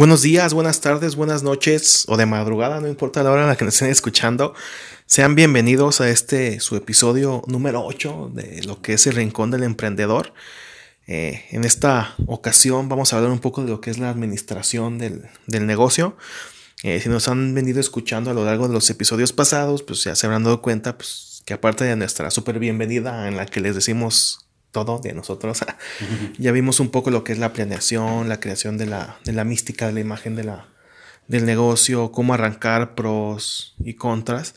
Buenos días, buenas tardes, buenas noches o de madrugada, no importa la hora en la que nos estén escuchando. Sean bienvenidos a este su episodio número 8 de lo que es el Rincón del Emprendedor. Eh, en esta ocasión vamos a hablar un poco de lo que es la administración del, negocio. Eh, si nos han venido escuchando a lo largo de los episodios pasados, pues ya se habrán dado cuenta pues, que aparte de nuestra súper bienvenida en la que les decimos todo de nosotros. ya vimos un poco lo que es la planeación, la creación de la, de la mística, de la imagen de la, del negocio, cómo arrancar pros y contras,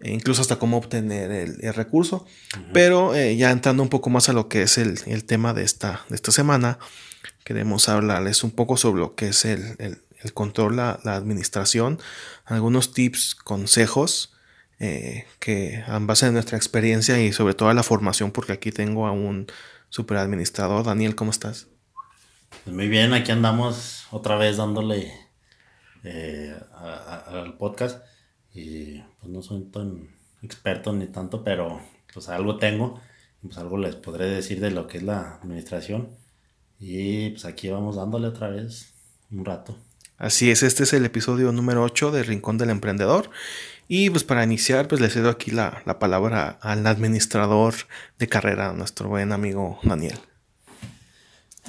e incluso hasta cómo obtener el, recurso. Pero eh, ya entrando un poco más a lo que es el, el, tema de esta, de esta semana, queremos hablarles un poco sobre lo que es el, el control, la, la, administración, algunos tips, consejos eh, que en base a nuestra experiencia y sobre todo a la formación, porque aquí tengo a un super administrador. Daniel, ¿cómo estás? Pues muy bien, aquí andamos otra vez dándole eh, al podcast y pues no soy tan experto ni tanto, pero pues algo tengo, pues algo les podré decir de lo que es la administración y pues aquí vamos dándole otra vez un rato. Así es, este es el episodio número 8 de Rincón del Emprendedor y pues para iniciar, pues le cedo aquí la, palabra al administrador de carrera, nuestro buen amigo Daniel.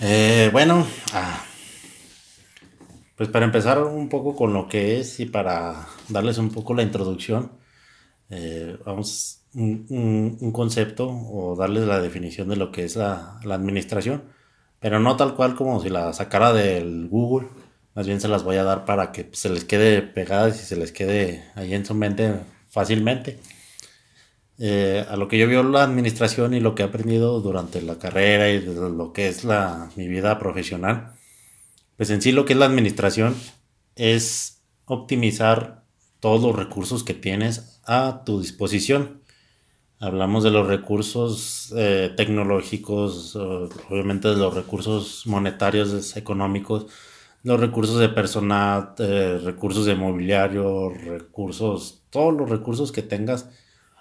Eh, bueno, ah, pues para empezar un poco con lo que es y para darles un poco la introducción, eh, vamos un, un, concepto o darles la definición de lo que es la, la administración, pero no tal cual como si la sacara del Google más bien se las voy a dar para que se les quede pegadas y se les quede ahí en su mente fácilmente. Eh, a lo que yo veo la administración y lo que he aprendido durante la carrera y lo que es la, mi vida profesional, pues en sí lo que es la administración es optimizar todos los recursos que tienes a tu disposición. Hablamos de los recursos eh, tecnológicos, obviamente de los recursos monetarios, económicos, los recursos de personal, eh, recursos de mobiliario, recursos, todos los recursos que tengas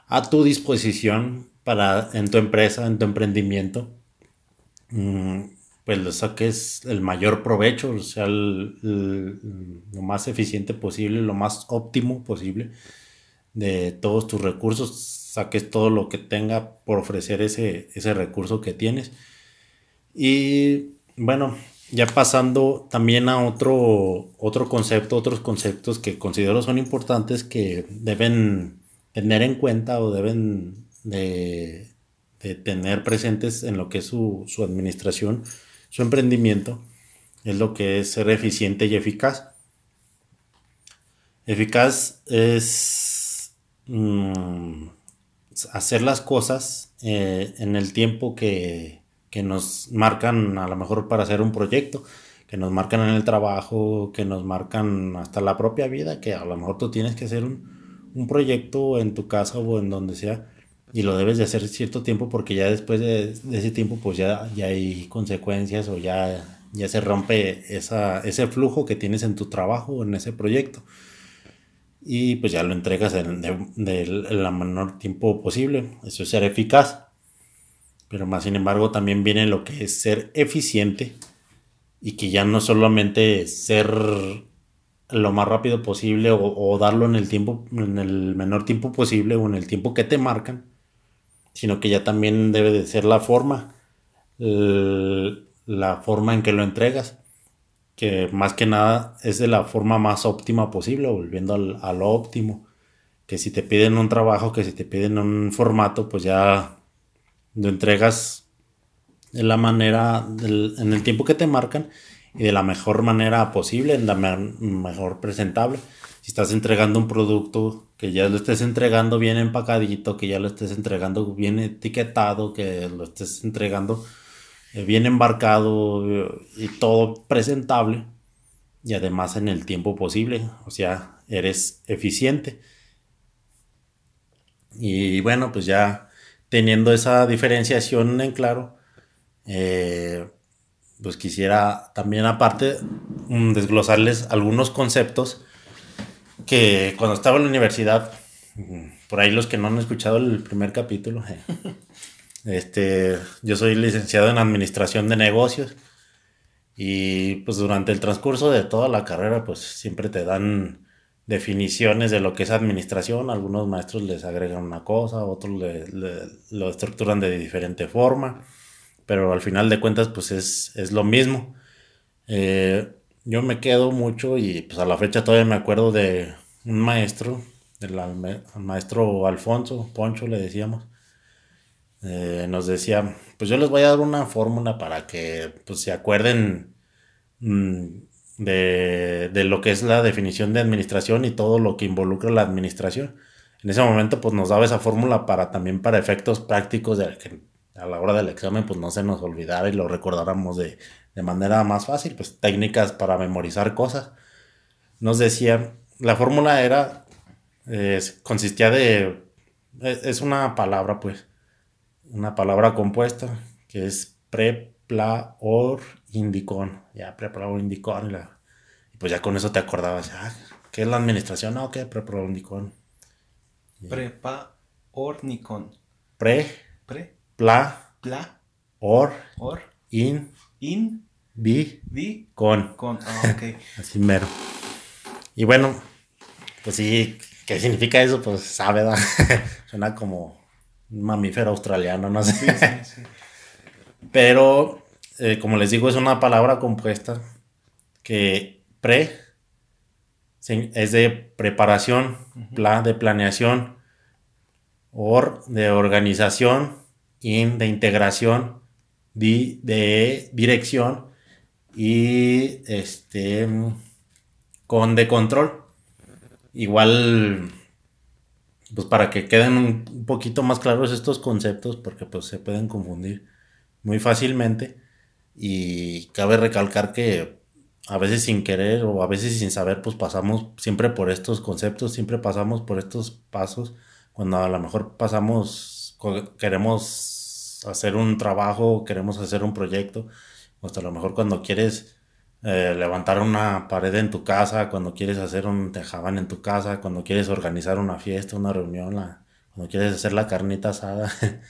a tu disposición para en tu empresa, en tu emprendimiento, mm, pues saques el mayor provecho, sea, lo más eficiente posible, lo más óptimo posible de todos tus recursos, saques todo lo que tenga por ofrecer ese, ese recurso que tienes. Y bueno, ya pasando también a otro, otro concepto, otros conceptos que considero son importantes que deben tener en cuenta o deben de, tener presentes en lo que es su, administración, su emprendimiento, es lo que es ser eficiente y eficaz. Eficaz es mm, hacer las cosas eh, en el tiempo que, que nos marcan a lo mejor para hacer un proyecto, que nos marcan en el trabajo, que nos marcan hasta la propia vida, que a lo mejor tú tienes que hacer un, proyecto en tu casa o en donde sea y lo debes de hacer cierto tiempo porque ya después de, ese tiempo pues ya, ya hay consecuencias o ya, ya se rompe esa, ese flujo que tienes en tu trabajo o en ese proyecto y pues ya lo entregas en, el menor tiempo posible. Eso es ser eficaz. Pero más sin embargo también viene lo que es ser eficiente y que ya no solamente ser lo más rápido posible o, darlo en el tiempo, en el menor tiempo posible o en el tiempo que te marcan, sino que ya también debe de ser la forma, la forma en que lo entregas, que más que nada es de la forma más óptima posible, volviendo al, a lo óptimo, que si te piden un trabajo, que si te piden un formato, pues ya lo entregas de la manera, en el tiempo que te marcan y de la mejor manera posible, en la mejor presentable. Si estás entregando un producto, que ya lo estés entregando bien empacadito, que ya lo estés entregando bien etiquetado, que lo estés entregando eh, bien embarcado eh, y todo presentable y además en el tiempo posible, o sea, eres eficiente. Y bueno, pues ya teniendo esa diferenciación en claro, eh, pues quisiera también aparte mm, desglosarles algunos conceptos que cuando estaba en la universidad, mm, por ahí los que no han escuchado el primer capítulo, este, yo soy licenciado en administración de negocios y pues durante el transcurso de toda la carrera pues siempre te dan definiciones de lo que es administración, algunos maestros les agregan una cosa, otros lo estructuran de diferente forma, pero al final de cuentas pues es, lo mismo. Eh, yo me quedo mucho y pues a la fecha todavía me acuerdo de un maestro, del maestro Alfonso, Poncho le decíamos, eh, nos decía, pues yo les voy a dar una fórmula para que pues, se acuerden mm, de, de, lo que es la definición de administración y todo lo que involucra la administración. En ese momento pues nos daba esa fórmula para también para efectos prácticos de que a la hora del examen pues no se nos olvidara y lo recordáramos de, de manera más fácil, pues técnicas para memorizar cosas. Nos decía, la fórmula era, consistía de, es una palabra pues, una palabra compuesta que es preplaor indicón. Ya, preplaor indicón. Y, pues ya con eso te acordabas, ah, ¿qué es la administración? No, ¿qué? Preplaor indicón. Prepa ornicon. Pre. Pre. Pla. Pla. Or. Or. In. In. Vi. Vi. Con. Con. Ah, ok. Así mero. Y bueno, pues sí, ¿qué significa eso? Pues sabe, ¿verdad? Suena como un mamífero australiano, no sé. Pero, eh, como les digo, es una palabra compuesta que pre es de preparación, plan de planeación, or de organización, in de integración, di de dirección y este con de control. Igual pues para que queden un, poquito más claros estos conceptos, porque pues se pueden confundir muy fácilmente. Y cabe recalcar que a veces sin querer o a veces sin saber, pues pasamos siempre por estos conceptos, siempre pasamos por estos pasos. Cuando a lo mejor pasamos, queremos hacer un trabajo, queremos hacer un proyecto, hasta a lo mejor cuando quieres eh, levantar una pared en tu casa, cuando quieres hacer un tejabán en tu casa, cuando quieres organizar una fiesta, una reunión, cuando quieres hacer la carnita asada.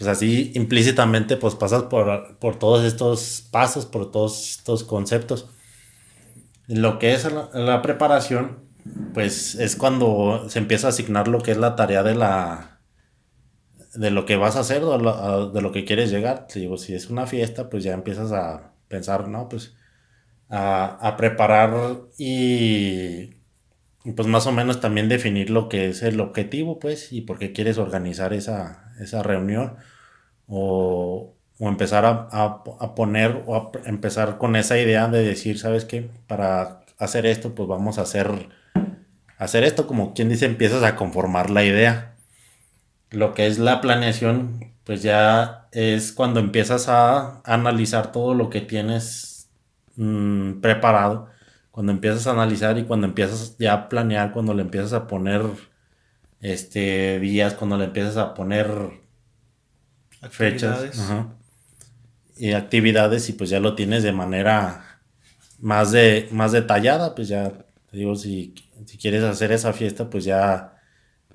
pues así implícitamente pues pasas por, por, todos estos pasos, por todos estos conceptos. Lo que es la, preparación, pues es cuando se empieza a asignar lo que es la tarea de la de lo que vas a hacer de lo que quieres llegar. Digo, si es una fiesta, pues ya empiezas a pensar, no, pues a, preparar y, pues más o menos también definir lo que es el objetivo, pues, y por qué quieres organizar esa, reunión o, empezar a, poner o a empezar con esa idea de decir, ¿sabes qué? Para hacer esto, pues vamos a hacer, hacer esto, como quien dice, empiezas a conformar la idea. Lo que es la planeación, pues ya es cuando empiezas a analizar todo lo que tienes Mm, preparado, cuando empiezas a analizar y cuando empiezas ya a planear, cuando le empiezas a poner este días, cuando le empiezas a poner fechas y actividades y pues ya lo tienes de manera más de más detallada, pues ya te digo si, si quieres hacer esa fiesta, pues ya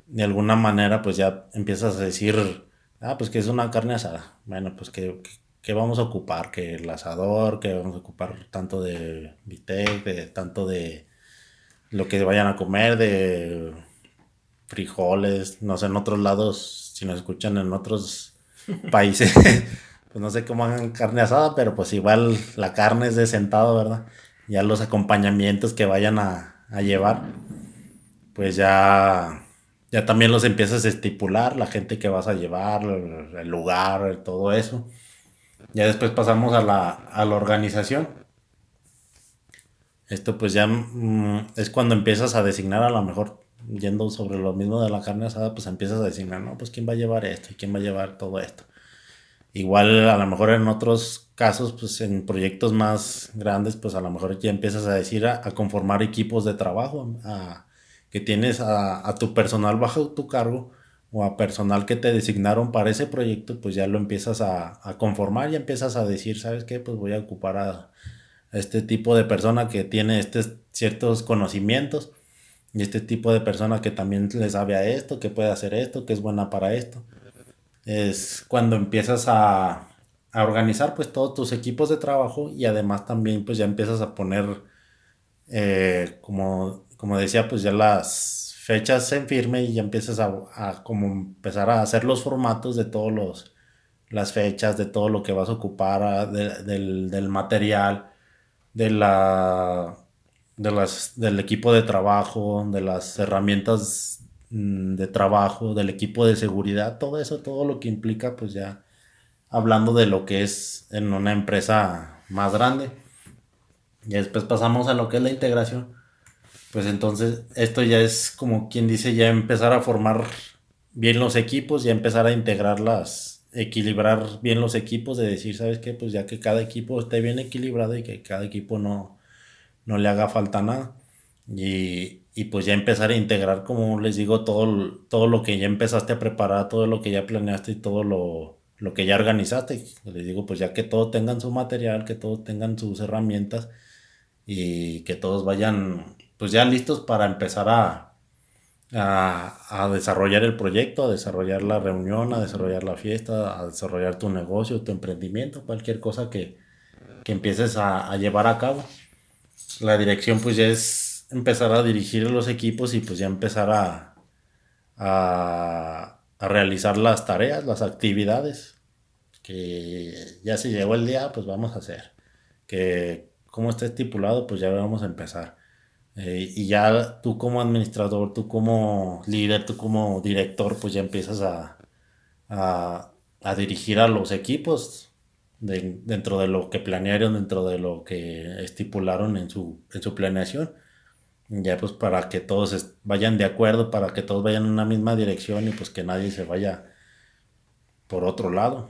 de alguna manera pues ya empiezas a decir, ah, pues que es una carne asada. Bueno, pues que, que vamos a ocupar, que el asador, que vamos a ocupar tanto de bistec, de tanto de lo que vayan a comer, de frijoles, no sé, en otros lados, si nos escuchan en otros países, pues no sé cómo hagan carne asada, pero pues igual la carne es de sentado, ¿verdad? Ya los acompañamientos que vayan a, a llevar, pues ya, ya también los empiezas a estipular, la gente que vas a llevar, el lugar, todo eso. Ya después pasamos a la, a la organización. Esto pues ya mm, es cuando empiezas a designar a lo mejor, yendo sobre lo mismo de la carne asada, pues empiezas a designar, ¿no? Pues quién va a llevar esto y quién va a llevar todo esto. Igual a lo mejor en otros casos, pues en proyectos más grandes, pues a lo mejor ya empiezas a decir a, conformar equipos de trabajo, a, que tienes a, a, tu personal bajo tu cargo o a personal que te designaron para ese proyecto, pues ya lo empiezas a, conformar y empiezas a decir, ¿sabes qué? Pues voy a ocupar a, este tipo de persona que tiene estos ciertos conocimientos y este tipo de persona que también le sabe a esto, que puede hacer esto, que es buena para esto. Es cuando empiezas a, organizar pues todos tus equipos de trabajo y además también pues ya empiezas a poner, eh, como, como decía, pues ya las fechas en firme y ya empiezas a, como empezar a hacer los formatos de todos los las fechas, de todo lo que vas a ocupar, del, material, de la de las, del equipo de trabajo, de las herramientas mm, de trabajo, del equipo de seguridad, todo eso, todo lo que implica, pues ya hablando de lo que es en una empresa más grande. Y después pasamos a lo que es la integración pues entonces esto ya es como quien dice, ya empezar a formar bien los equipos, ya empezar a integrarlas, equilibrar bien los equipos, de decir, ¿sabes qué? Pues ya que cada equipo esté bien equilibrado y que cada equipo no, no le haga falta nada. Y, pues ya empezar a integrar, como les digo, todo, todo lo que ya empezaste a preparar, todo lo que ya planeaste y todo lo, lo que ya organizaste. Les digo, pues ya que todos tengan su material, que todos tengan sus herramientas y que todos vayan pues ya listos para empezar a, a, desarrollar el proyecto, a desarrollar la reunión, a desarrollar la fiesta, a desarrollar tu negocio, tu emprendimiento, cualquier cosa que, empieces a, llevar a cabo. La dirección pues ya es empezar a dirigir los equipos y pues ya empezar a, a, a realizar las tareas, las actividades que ya se llegó el día, pues vamos a hacer. Que como está estipulado, pues ya vamos a empezar. Eh, y ya tú como administrador, tú como líder, tú como director, pues ya empiezas a, a, dirigir a los equipos dentro de lo que planearon, dentro de lo que estipularon en su, en su planeación. Ya pues para que todos vayan de acuerdo, para que todos vayan en una misma dirección y pues que nadie se vaya por otro lado.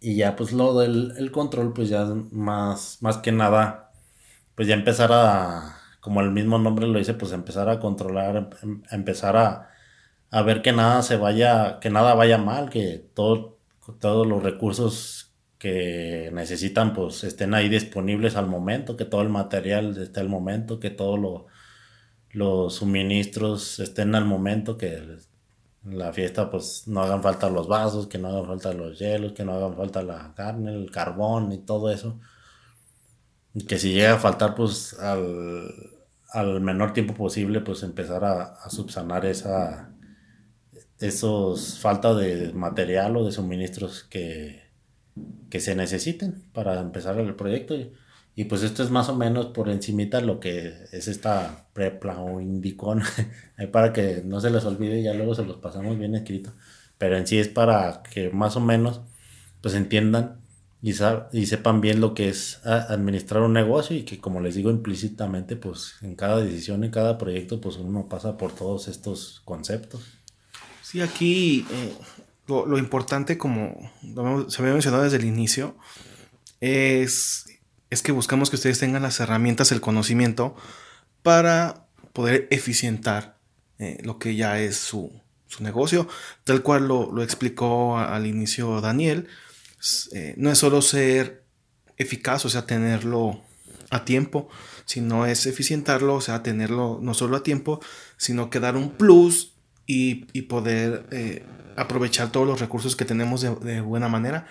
Y ya pues lo del el control, pues ya más, más que nada, pues ya empezar a como el mismo nombre lo dice, pues empezar a controlar, em, empezar a, a, ver que nada se vaya, que nada vaya mal, que todo, todos los recursos que necesitan pues estén ahí disponibles al momento, que todo el material esté al momento, que todos los suministros estén al momento, que la fiesta pues no hagan falta los vasos, que no hagan falta los hielos, que no hagan falta la carne, el carbón y todo eso. Y que si llega a faltar pues al, al menor tiempo posible, pues empezar a, subsanar esa esos falta de material o de suministros que, que se necesiten para empezar el proyecto. Y, pues esto es más o menos por encimita lo que es esta prepla o indicón, para que no se les olvide, ya luego se los pasamos bien escrito. Pero en sí es para que más o menos pues entiendan y, sepan bien lo que es administrar un negocio y que como les digo implícitamente, pues en cada decisión, en cada proyecto, pues uno pasa por todos estos conceptos. Sí, aquí eh, lo, importante, como se había mencionado desde el inicio, es, es que buscamos que ustedes tengan las herramientas, el conocimiento para poder eficientar eh, lo que ya es su, negocio, tal cual lo, lo explicó al inicio Daniel eh, no es solo ser eficaz, o sea, tenerlo a tiempo, sino es eficientarlo, o sea, tenerlo no solo a tiempo, sino que dar un plus y, poder eh, aprovechar todos los recursos que tenemos de, buena manera.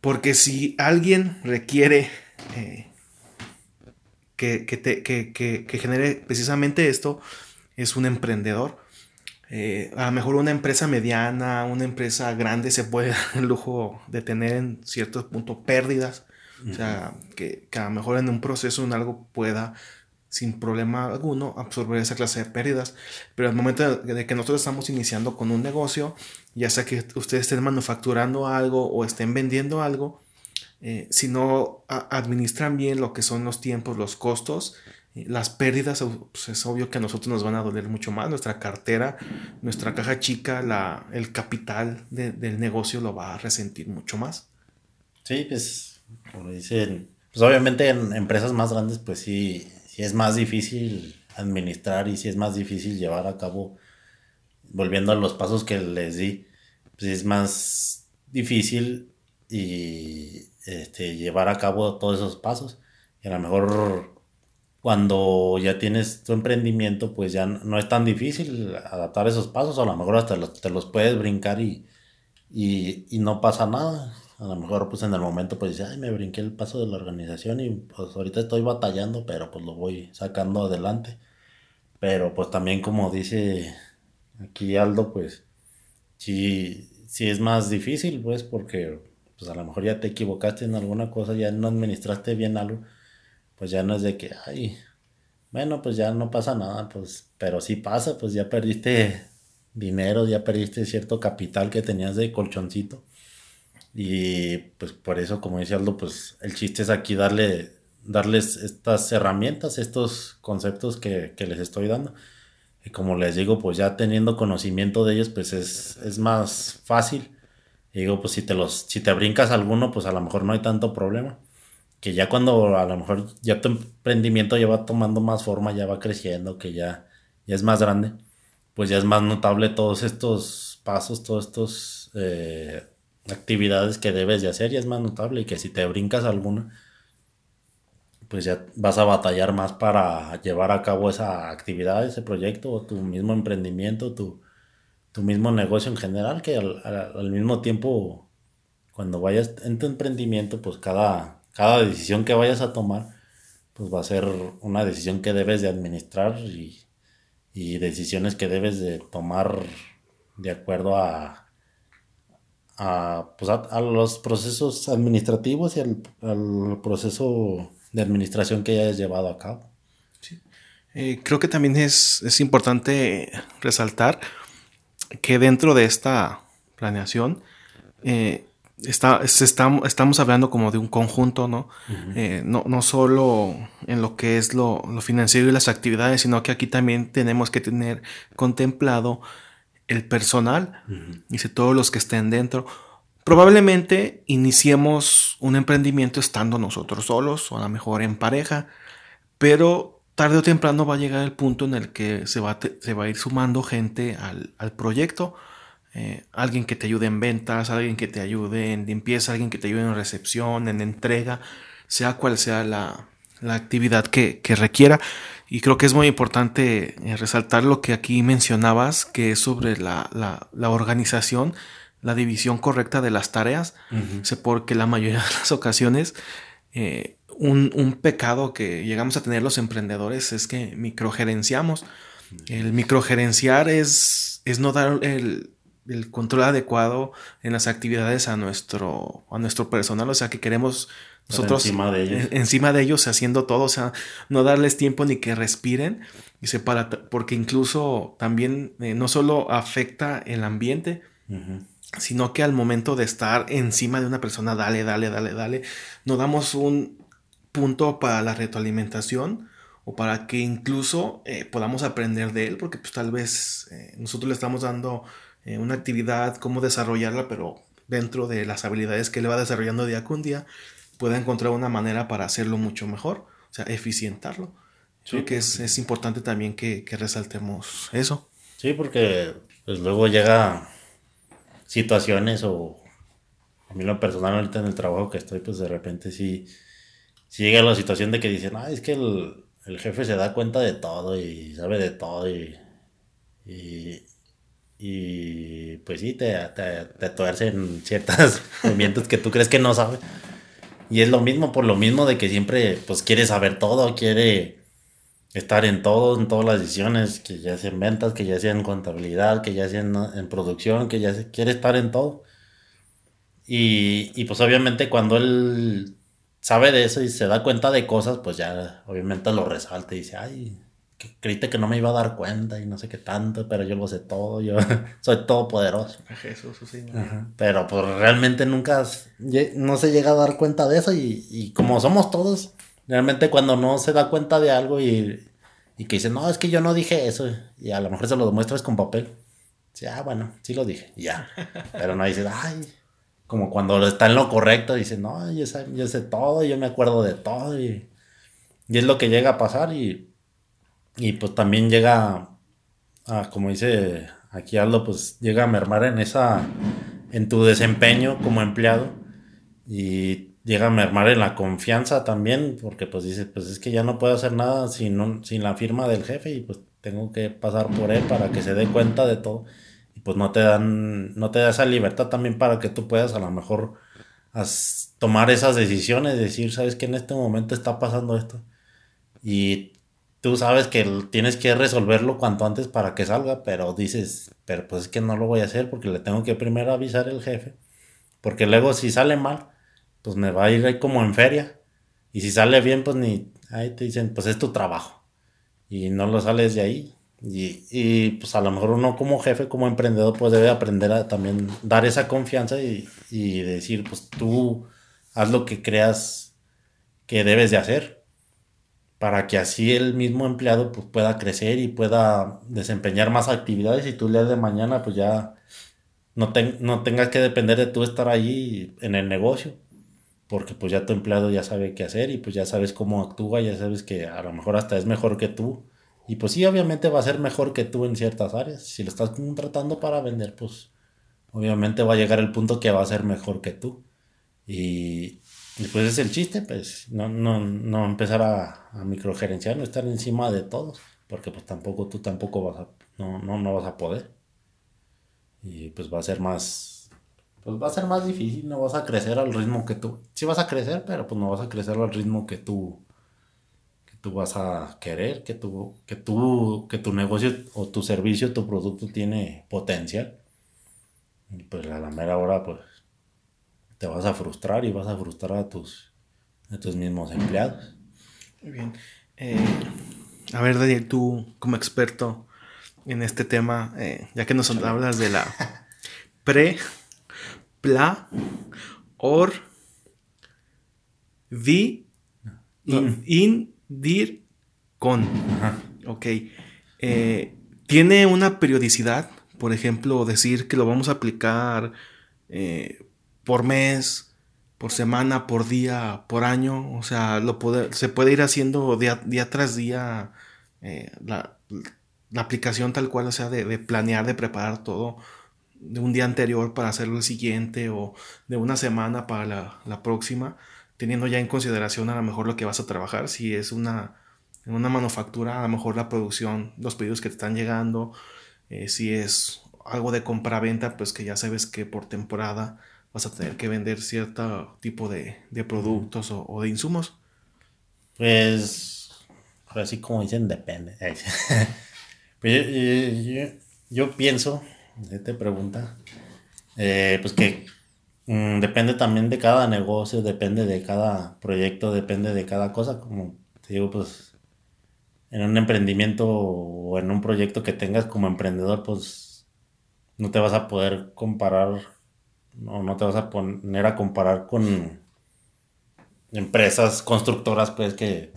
Porque si alguien requiere eh, que, que genere precisamente esto, es un emprendedor eh, a lo mejor una empresa mediana, una empresa grande se puede dar el lujo de tener en ciertos puntos pérdidas. O sea, que, a lo mejor en un proceso en algo pueda sin problema alguno absorber esa clase de pérdidas. Pero al momento de que nosotros estamos iniciando con un negocio, ya sea que ustedes estén manufacturando algo o estén vendiendo algo, eh, si no administran bien lo que son los tiempos, los costos, las pérdidas, pues es obvio que a nosotros nos van a doler mucho más. Nuestra cartera, nuestra caja chica, la, el capital del negocio lo va a resentir mucho más. Sí, pues, como dicen, pues obviamente en empresas más grandes, pues sí, es más difícil administrar y sí es más difícil llevar a cabo, volviendo a los pasos que les di, pues es más difícil y este, llevar a cabo todos esos pasos. Y a lo mejor cuando ya tienes tu emprendimiento, pues ya no es tan difícil adaptar esos pasos, a lo mejor hasta te los puedes brincar y, y, no pasa nada. A lo mejor pues en el momento pues dices, ay, me brinqué el paso de la organización y pues ahorita estoy batallando, pero pues lo voy sacando adelante. Pero pues también como dice aquí Aldo, pues sí, sí es más difícil, pues porque pues a lo mejor ya te equivocaste en alguna cosa, ya no administraste bien algo pues ya no es de que, ay, bueno, pues ya no pasa nada, pues, pero sí pasa, pues ya perdiste dinero, ya perdiste cierto capital que tenías de colchoncito. Y pues por eso, como dice Aldo, pues el chiste es aquí darle, darles estas herramientas, estos conceptos que, les estoy dando. Y como les digo, pues ya teniendo conocimiento de ellos, pues es, es más fácil. Y digo, pues si te los, si te brincas alguno, pues a lo mejor no hay tanto problema que ya cuando a lo mejor ya tu emprendimiento ya va tomando más forma, ya va creciendo, que ya, ya es más grande, pues ya es más notable todos estos pasos, todas estas eh, actividades que debes de hacer, ya es más notable y que si te brincas alguna, pues ya vas a batallar más para llevar a cabo esa actividad, ese proyecto, o tu mismo emprendimiento, tu, tu mismo negocio en general, que al, al mismo tiempo, cuando vayas en tu emprendimiento, pues cada cada decisión que vayas a tomar, pues va a ser una decisión que debes de administrar y, decisiones que debes de tomar de acuerdo a, a, pues a, los procesos administrativos y al, proceso de administración que hayas llevado a cabo. Eh, creo que también es, es importante resaltar que dentro de esta planeación eh, está, estamos hablando como de un conjunto, ¿no? Eh, ¿no? ¿no? solo en lo que es lo, financiero y las actividades, sino que aquí también tenemos que tener contemplado el personal, dice todos los que estén dentro. Probablemente iniciemos un emprendimiento estando nosotros solos o a lo mejor en pareja, pero tarde o temprano va a llegar el punto en el que se va, se va a ir sumando gente al, al proyecto eh, alguien que te ayude en ventas, alguien que te ayude en limpieza, alguien que te ayude en recepción, en entrega, sea cual sea la, actividad que, requiera. Y creo que es muy importante eh, resaltar lo que aquí mencionabas, que es sobre la, organización, la división correcta de las tareas, porque la mayoría de las ocasiones eh, un, un, pecado que llegamos a tener los emprendedores es que microgerenciamos. El microgerenciar es, es no dar el, el control adecuado en las actividades a nuestro, a nuestro personal, o sea que queremos nosotros encima de ellos. encima de ellos haciendo todo, o sea, no darles tiempo ni que respiren, y para, porque incluso también eh, no solo afecta el ambiente, sino que al momento de estar encima de una persona, dale, dale, dale, dale, no damos un punto para la retroalimentación o para que incluso eh, podamos aprender de él, porque pues tal vez eh, nosotros le estamos dando eh, una actividad, cómo desarrollarla, pero dentro de las habilidades que le va desarrollando día con día, pueda encontrar una manera para hacerlo mucho mejor, o sea, eficientarlo. Creo que es, importante también que, resaltemos eso. Sí, porque pues luego llega situaciones o a mí lo personal ahorita en el trabajo que estoy, pues de repente sí, llega la situación de que dicen, ah, es que el, jefe se da cuenta de todo y sabe de todo y, y pues sí, te, te, te tuercen ciertos movimientos que tú crees que no sabe. Y es lo mismo, por lo mismo de que siempre pues quiere saber todo, quiere estar en todo, en todas las decisiones, que ya sean ventas, que ya sean en contabilidad, que ya sean en producción, que ya se, quiere estar en todo. Y, y pues obviamente cuando él sabe de eso y se da cuenta de cosas, pues ya obviamente lo resalta y dice, ay, que creíste que no me iba a dar cuenta y no sé qué tanto, pero yo lo sé todo, yo soy todopoderoso. Jesús, sí. Pero pues realmente nunca no se llega a dar cuenta de eso y, como somos todos, Realmente cuando no se da cuenta de algo y, y que dice, no, es que yo no dije eso, y a lo mejor se lo demuestras con papel. Dice, ah, bueno, sí lo dije, ya. Pero no dice, ay, como cuando está en lo correcto, dice, no, yo sé, yo sé todo, yo me acuerdo de todo, y, y es lo que llega a pasar, y, y pues también llega a, como dice aquí Aldo, pues llega a mermar en esa, en tu desempeño como empleado, y llega a mermar en la confianza también, porque pues dice, pues es que ya no puedo hacer nada sin, sin la firma del jefe y pues tengo que pasar por él para que se dé cuenta de todo. Y pues no te dan, no te da esa libertad también para que tú puedas a lo mejor tomar esas decisiones, decir, sabes que en este momento está pasando esto. Y tú sabes que tienes que resolverlo cuanto antes para que salga, pero dices, pero pues es que no lo voy a hacer porque le tengo que primero avisar el jefe. Porque luego si sale mal, pues me va a ir ahí como en feria. Y si sale bien, pues ni, ahí te dicen, pues es tu trabajo. Y no lo sales de ahí. Y, y pues a lo mejor uno como jefe, como emprendedor, pues debe aprender a también dar esa confianza y, y decir, pues tú haz lo que creas que debes de hacer para que así el mismo empleado pues, pueda crecer y pueda desempeñar más actividades y tú le de mañana pues ya no, no tengas que depender de tú estar allí en el negocio porque pues ya tu empleado ya sabe qué hacer y pues ya sabes cómo actúa, ya sabes que a lo mejor hasta es mejor que tú. Y pues sí, obviamente va a ser mejor que tú en ciertas áreas. Si lo estás contratando para vender, pues obviamente va a llegar el punto que va a ser mejor que tú. Y, y pues es el chiste, pues no, no, no empezar a, a, microgerenciar, no estar encima de todos, porque pues tampoco tú tampoco vas a, no, no, no vas a poder. Y pues va a ser más, pues va a ser más difícil, no vas a crecer al ritmo que tú. Sí vas a crecer, pero pues no vas a crecer al ritmo que tú que tú vas a querer, que tu que tú que tu negocio o tu servicio, tu producto tiene potencial. Y pues a la mera hora pues te vas a frustrar y vas a frustrar a tus a tus mismos empleados. Muy bien. Eh, a ver, Daniel, tú como experto en este tema, eh, ya que nos hablas de la pre pla, or, vi, in, dir, con. Ok. Eh, tiene una periodicidad, por ejemplo, decir que lo vamos a aplicar eh, por mes, por semana, por día, por año. O sea, lo se puede ir haciendo día, tras día eh, la, aplicación tal cual, o sea, de, de planear, de preparar todo de un día anterior para hacerlo el siguiente o de una semana para la, próxima, teniendo ya en consideración a lo mejor lo que vas a trabajar, si es una, una manufactura, a lo mejor la producción, los pedidos que te están llegando, eh, si es algo de compra-venta, pues que ya sabes que por temporada vas a tener que vender cierto tipo de, productos o, de insumos. Pues, así como dicen, depende. pues yo pienso te pregunta, eh, pues que mm, depende también de cada negocio, depende de cada proyecto, depende de cada cosa, como te digo, pues en un emprendimiento o en un proyecto que tengas como emprendedor, pues no te vas a poder comparar o no te vas a poner a comparar con empresas constructoras pues que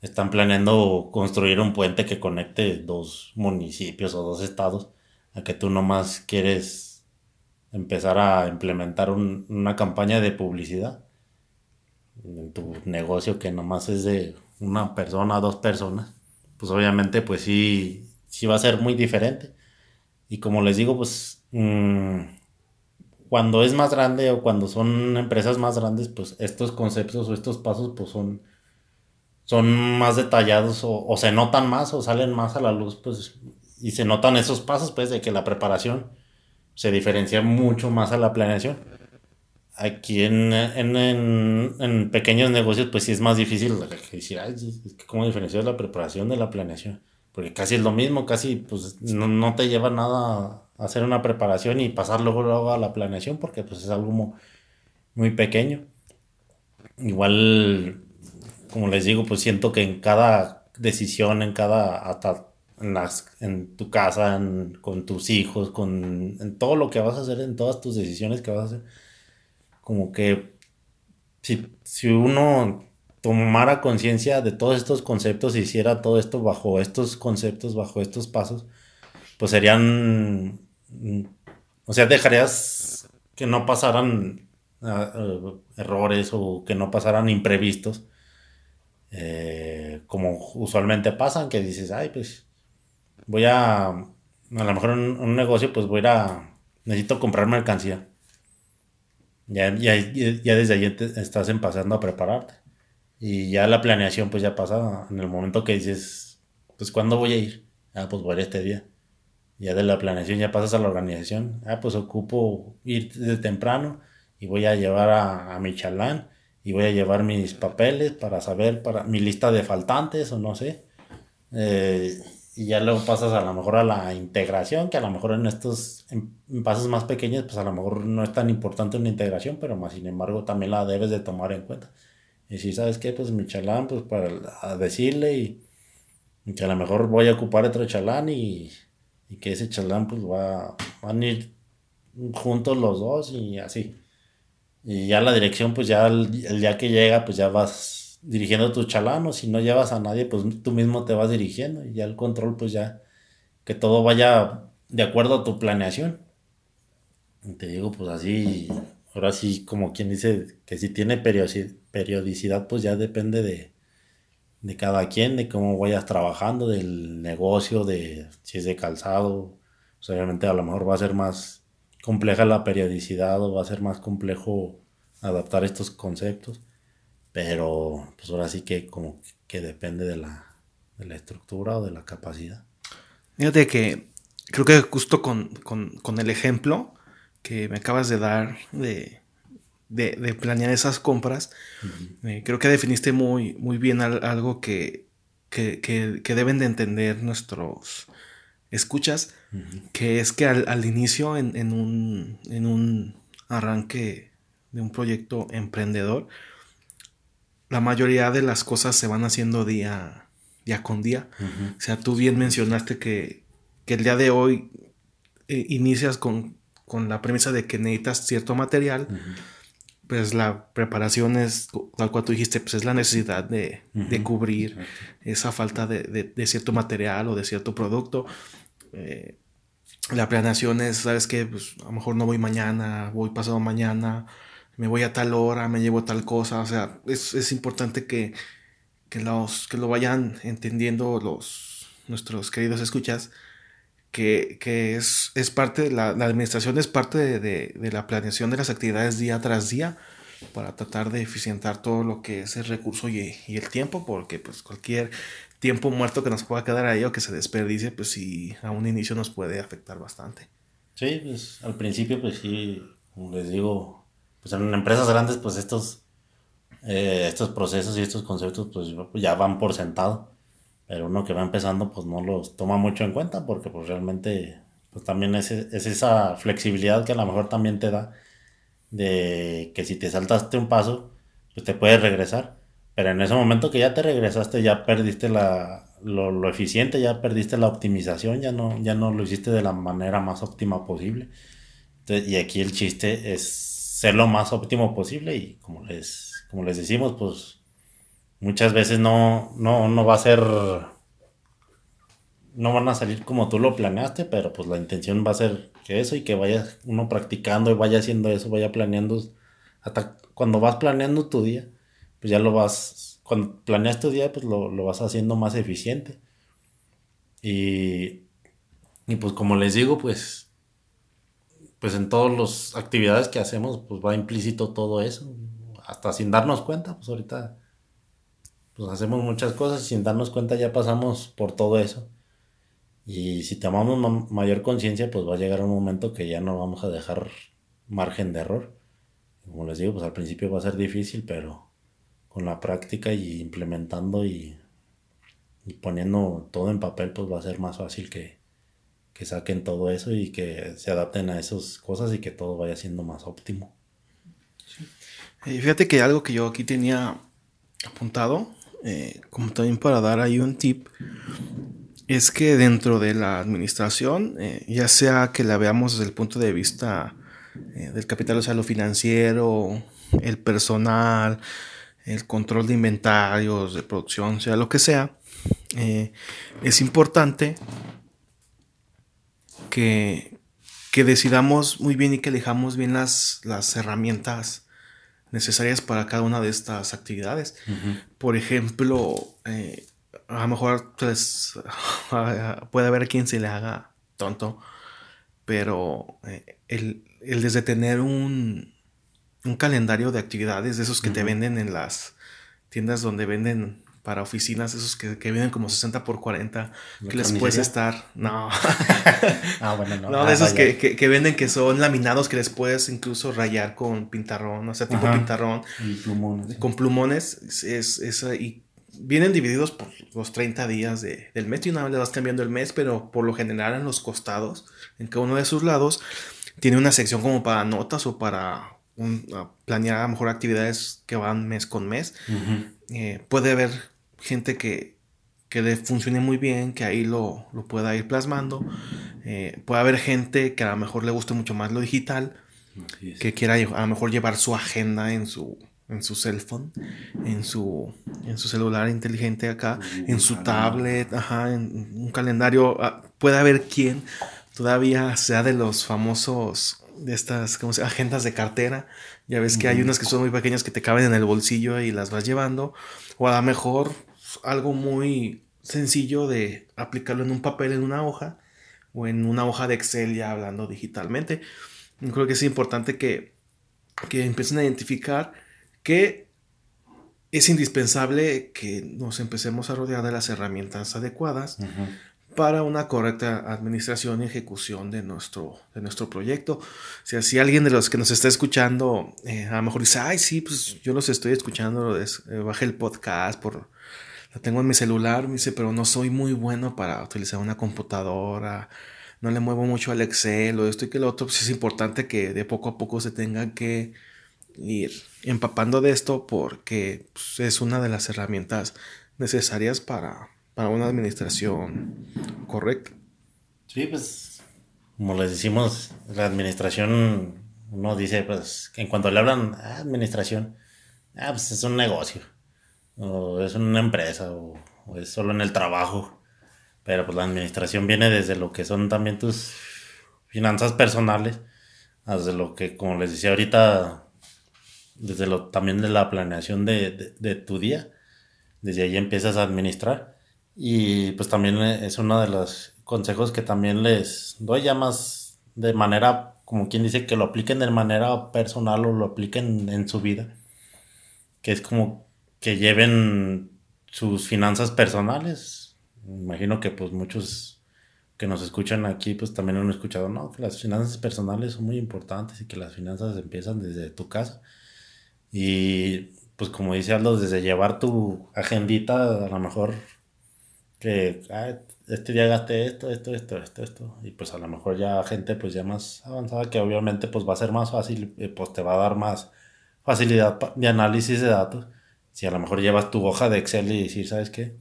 están planeando construir un puente que conecte dos municipios o dos estados a que tú nomás quieres empezar a implementar una campaña de publicidad en tu negocio que nomás es de una persona, dos personas, pues obviamente pues sí, sí va a ser muy diferente. Y como les digo, pues mm, cuando es más grande o cuando son empresas más grandes, pues estos conceptos o estos pasos pues son, son más detallados o, o se notan más o salen más a la luz pues y se notan esos pasos, pues, de que la preparación se diferencia mucho más a la planeación. Aquí en, en, pequeños negocios, pues sí es más difícil decir, ¿cómo diferenciar la preparación de la planeación? Porque casi es lo mismo, casi pues no, te lleva nada hacer una preparación y pasar luego, luego a la planeación, porque pues es algo muy, pequeño. Igual, como les digo, pues siento que en cada decisión, en cada en, las, en tu casa, con tus hijos, con en todo lo que vas a hacer, en todas tus decisiones que vas a hacer. Como que si, si uno tomara conciencia de todos estos conceptos y hiciera todo esto bajo estos conceptos, bajo estos pasos, pues serían, o sea, dejarías que no pasaran ah, eh, errores o que no pasaran imprevistos, eh, como usualmente pasan, que dices, ay, pues voy a, a lo mejor en un negocio, pues voy a, necesito comprar mercancía. Ya, ya, ya desde ahí estás empezando a prepararte. Y ya la planeación pues ya pasa en el momento que dices, pues ¿cuándo voy a ir? Ah, pues voy a ir este día. Ya de la planeación ya pasas a la organización. Ah, pues ocupo ir desde temprano y voy a llevar a, mi chalán y voy a llevar mis papeles para saber para mi lista de faltantes o no sé. Eh, y ya luego pasas a lo mejor a la integración, que a lo mejor en estos pasos más pequeños, pues a lo mejor no es tan importante una integración, pero más sin embargo también la debes de tomar en cuenta. Y si sabes qué, pues mi chalán, pues para decirle y, que a lo mejor voy a ocupar otro chalán y, y que ese chalán pues va, van a ir juntos los dos y así. Y ya la dirección, pues ya el, día que llega, pues ya vas dirigiendo tu chalán o si no llevas a nadie, pues tú mismo te vas dirigiendo y ya el control, pues ya que todo vaya de acuerdo a tu planeación. te digo, pues así, ahora sí, como quien dice que si tiene periodicidad, pues ya depende de, de cada quien, de cómo vayas trabajando, del negocio, de si es de calzado. Obviamente a lo mejor va a ser más compleja la periodicidad o va a ser más complejo adaptar estos conceptos. Pero pues ahora sí que como que depende de la, de la estructura o de la capacidad. Fíjate que creo que justo con, el ejemplo que me acabas de dar de, planear esas compras, eh, creo que definiste muy, muy bien algo que, que, deben de entender nuestros escuchas, que es que al, inicio en, en, un, en un arranque de un proyecto emprendedor, la mayoría de las cosas se van haciendo día, día con día. O sea, tú bien mencionaste que, el día de hoy eh, inicias con, la premisa de que necesitas cierto material. Pues la preparación es, tal cual tú dijiste, pues es la necesidad de, cubrir esa falta de, cierto material o de cierto producto. Eh, la planeación es, ¿sabes qué? Pues a lo mejor no voy mañana, voy pasado mañana me voy a tal hora, me llevo tal cosa. O sea, es, importante que, los, que lo vayan entendiendo los, nuestros queridos escuchas, que, es, es, parte, de la, la, administración es parte de, la planeación de las actividades día tras día para tratar de eficientar todo lo que es el recurso y, el tiempo, porque pues cualquier tiempo muerto que nos pueda quedar ahí o que se desperdicie, pues sí, a un inicio nos puede afectar bastante. Sí, pues al principio pues sí, como les digo, pues en empresas grandes, pues estos, eh, estos procesos y estos conceptos, pues ya van por sentado. Pero uno que va empezando, pues no los toma mucho en cuenta porque pues realmente, pues también es, es esa flexibilidad que a lo mejor también te da de que si te saltaste un paso, pues te puedes regresar. Pero en ese momento que ya te regresaste, ya perdiste la, lo, lo, eficiente, ya perdiste la optimización, ya no, ya no lo hiciste de la manera más óptima posible. y aquí el chiste es ser lo más óptimo posible y como les, como les decimos, pues muchas veces no, no, no va a ser, no van a salir como tú lo planeaste, pero pues la intención va a ser que eso y que vaya uno practicando y vaya haciendo eso, vaya planeando, hasta cuando vas planeando tu día, pues ya lo vas, cuando planeas tu día, pues lo, lo vas haciendo más eficiente. Y, y pues como les digo, pues pues en todas las actividades que hacemos, pues va implícito todo eso. Hasta sin darnos cuenta, pues ahorita pues hacemos muchas cosas y sin darnos cuenta ya pasamos por todo eso. Y si tomamos mayor conciencia, pues va a llegar un momento que ya no vamos a dejar margen de error. Como les digo, pues al principio va a ser difícil, pero con la práctica y implementando y, y poniendo todo en papel, pues va a ser más fácil que, que saquen todo eso y que se adapten a esas cosas y que todo vaya siendo más óptimo. Eh, fíjate que algo que yo aquí tenía apuntado, eh, como también para dar ahí un tip, es que dentro de la administración, eh, ya sea que la veamos desde el punto de vista del capital, o sea, lo financiero, el personal, el control de inventarios, de producción, sea lo que sea, eh, es importante que, que, decidamos muy bien y que elijamos bien las, las herramientas necesarias para cada una de estas actividades. Por ejemplo, eh, a lo mejor pues, puede haber quien se le haga tonto, pero eh, el, el, desde tener un, un, calendario de actividades, de esos que te venden en las tiendas donde venden para oficinas, esos que, que vienen como 60 por 40, que les puedes estar. No. ah, bueno, no. No, de ah, esos que, que, venden que son laminados que les puedes incluso rayar con pintarrón, o sea, tipo pintarrón. Y plumones. Con plumones. Es, es, y vienen divididos por los 30 días de, del mes y una vez le vas cambiando el mes, pero por lo general en los costados, en cada uno de sus lados, tiene una sección como para notas o para planear a lo mejor actividades que van mes con mes. Eh, puede haber gente que, que le funcione muy bien, que ahí lo, lo pueda ir plasmando. Eh, puede haber gente que a lo mejor le guste mucho más lo digital, que quiera a lo mejor llevar su agenda en su, en su cell phone, en su, en su celular inteligente acá, en su tablet, ajá, en un calendario. Ah, puede haber quien todavía sea de los famosos de estas como agendas de cartera. Ya ves que hay unas que son muy pequeñas que te caben en el bolsillo y las vas llevando. O a lo mejor algo muy sencillo de aplicarlo en un papel, en una hoja, o en una hoja de Excel ya hablando digitalmente. Yo creo que es importante que, que empiecen a identificar que es indispensable que nos empecemos a rodear de las herramientas adecuadas para una correcta administración y ejecución de nuestro, de nuestro proyecto. O sea, si alguien de los que nos está escuchando eh, a lo mejor dice, ay, sí, pues yo los estoy escuchando, es, eh, bajé el podcast, por, lo tengo en mi celular, me dice, pero no soy muy bueno para utilizar una computadora, no le muevo mucho al Excel o esto y que lo otro, pues es importante que de poco a poco se tenga que ir empapando de esto porque pues, es una de las herramientas necesarias para para una administración correcta. Sí, pues como les decimos, la administración, uno dice, pues, en cuanto le hablan a administración, ah, pues es un negocio, o es una empresa, o, es solo en el trabajo. Pero pues la administración viene desde lo que son también tus finanzas personales, desde lo que, como les decía ahorita, desde lo también de la planeación de, de tu día. Desde ahí empiezas a administrar. Y pues también es uno de los consejos que también les doy ya más de manera, como quien dice, que lo apliquen de manera personal o lo apliquen en su vida. Que es como que lleven sus finanzas personales. imagino que pues muchos que nos escuchan aquí pues también han escuchado, no, que las finanzas personales son muy importantes y que las finanzas empiezan desde tu casa. Y pues como dice Aldo, desde llevar tu agendita a lo mejor que este día gasté esto, esto, esto, esto, esto, y pues a lo mejor ya gente pues ya más avanzada que obviamente pues va a ser más fácil, eh, pues te va a dar más facilidad de análisis de datos. Si a lo mejor llevas tu hoja de Excel y decir, ¿sabes qué?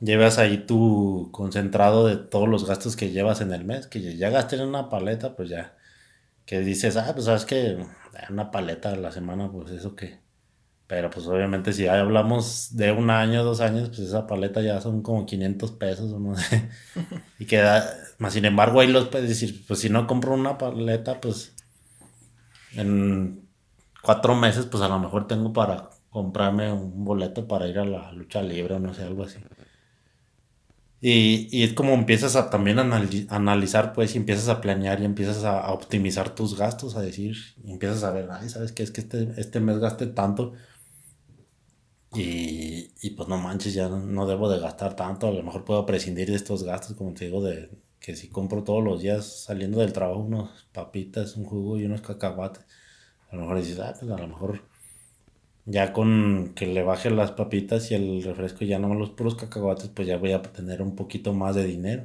Llevas ahí tu concentrado de todos los gastos que llevas en el mes, que ya gasté en una paleta, pues ya, que dices, ah, pues sabes que una paleta a la semana, pues eso que pero pues obviamente si hablamos de un año, dos años, pues esa paleta ya son como 500 pesos o no sé. y queda, más sin embargo ahí los puedes decir, pues si no compro una paleta, pues en cuatro meses pues a lo mejor tengo para comprarme un boleto para ir a la lucha libre o no sé, algo así. Y, y es como empiezas a también analizar, pues, y empiezas a planear y empiezas a, optimizar tus gastos, a decir, y empiezas a ver, ay, ¿sabes qué? Es que este, este mes gasté tanto, y, y, pues no manches, ya no, debo de gastar tanto, a lo mejor puedo prescindir de estos gastos, como te digo, de que si compro todos los días saliendo del trabajo unos papitas, un jugo y unos cacahuates, a lo mejor dices, ah, pues a lo mejor ya con que le baje las papitas y el refresco ya no los puros cacahuates, pues ya voy a tener un poquito más de dinero.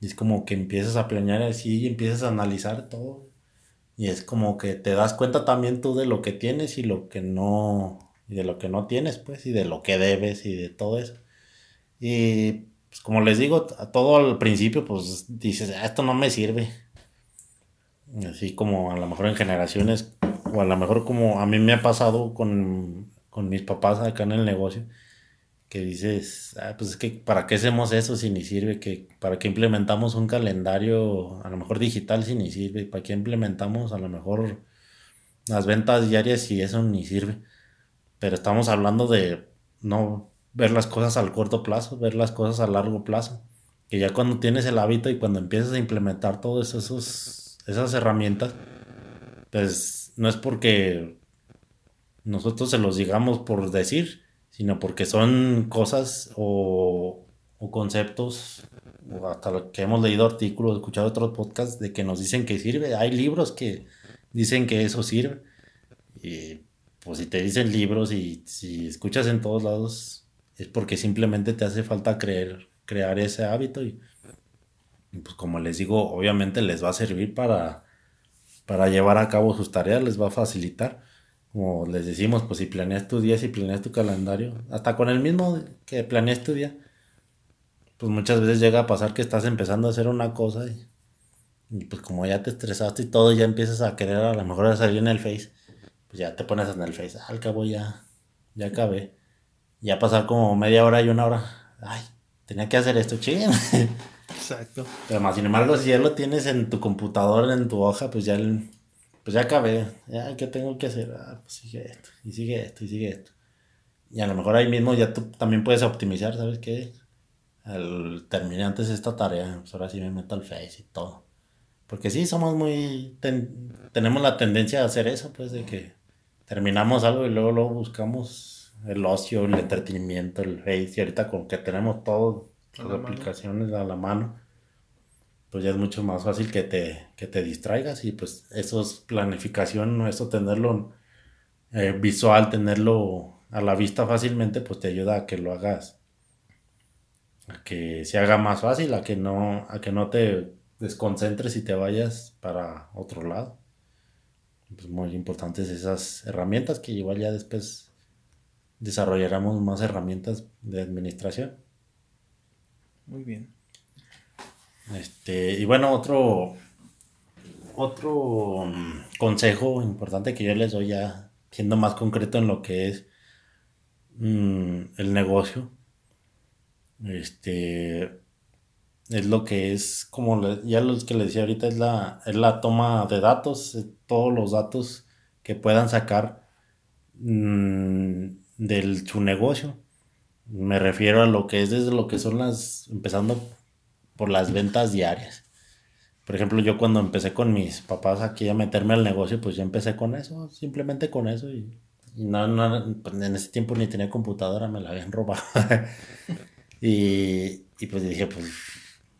Y es como que empiezas a planear así y empiezas a analizar todo. Y es como que te das cuenta también tú de lo que tienes y lo que no, y de lo que no tienes, pues, y de lo que debes y de todo eso. Y pues, como les digo, todo al principio, pues dices, ah, esto no me sirve. Así como a lo mejor en generaciones, o a lo mejor como a mí me ha pasado con, con mis papás acá en el negocio, que dices, ah, pues es que para qué hacemos eso si ni sirve, que para qué implementamos un calendario a lo mejor digital si ni sirve, para qué implementamos a lo mejor las ventas diarias si eso ni sirve. Pero estamos hablando de no ver las cosas al corto plazo, ver las cosas a largo plazo. Que ya cuando tienes el hábito y cuando empiezas a implementar todas esas herramientas, pues no es porque nosotros se los digamos por decir, sino porque son cosas o, conceptos, o hasta que hemos leído artículos, escuchado otros podcasts de que nos dicen que sirve. Hay libros que dicen que eso sirve. Y pues si te dicen libros y si escuchas en todos lados, es porque simplemente te hace falta creer, crear ese hábito y, pues como les digo, obviamente les va a servir para, para llevar a cabo sus tareas, les va a facilitar como les decimos, pues si planeas tu día, si planeas tu calendario, hasta con el mismo que planeas tu día, pues muchas veces llega a pasar que estás empezando a hacer una cosa y, pues como ya te estresaste y todo, ya empiezas a querer a lo mejor salir en el Face, pues ya te pones en el Face, al cabo ya, ya acabé. Ya pasar como media hora y una hora, ay, tenía que hacer esto, ching. Exacto. Pero más, sin embargo, si ya lo tienes en tu computadora, en tu hoja, pues ya el, pues ya acabé, ya, ¿qué tengo que hacer? Ah, pues sigue esto, y sigue esto, y sigue esto. Y a lo mejor ahí mismo ya tú también puedes optimizar, ¿sabes qué? Al terminé antes esta tarea, pues ahora sí me meto al Face y todo. Porque sí, somos muy, tenemos la tendencia a hacer eso, pues de que terminamos algo y luego, luego buscamos el ocio, el entretenimiento, el Face, y ahorita con que tenemos todas las aplicaciones a la mano pues ya es mucho más fácil que te, que te distraigas y pues eso es planificación, eso tenerlo eh, visual, tenerlo a la vista fácilmente, pues te ayuda a que lo hagas, a que se haga más fácil, a que no, a que no te desconcentres y te vayas para otro lado. Pues muy importantes esas herramientas que igual ya después desarrollaremos más herramientas de administración. Muy bien. Este, y bueno, otro, otro mm, consejo importante que yo les doy ya, siendo más concreto en lo que es mm, el negocio, este, es lo que es, como ya los que les decía ahorita, es la, es la toma de datos, todos los datos que puedan sacar mm, de su negocio. Me refiero a lo que es desde lo que son las, empezando por las ventas diarias. Por ejemplo, yo cuando empecé con mis papás aquí a meterme al negocio, pues yo empecé con eso, simplemente con eso. Y, no, no, pues en ese tiempo ni tenía computadora, me la habían robado. y, y, pues dije, pues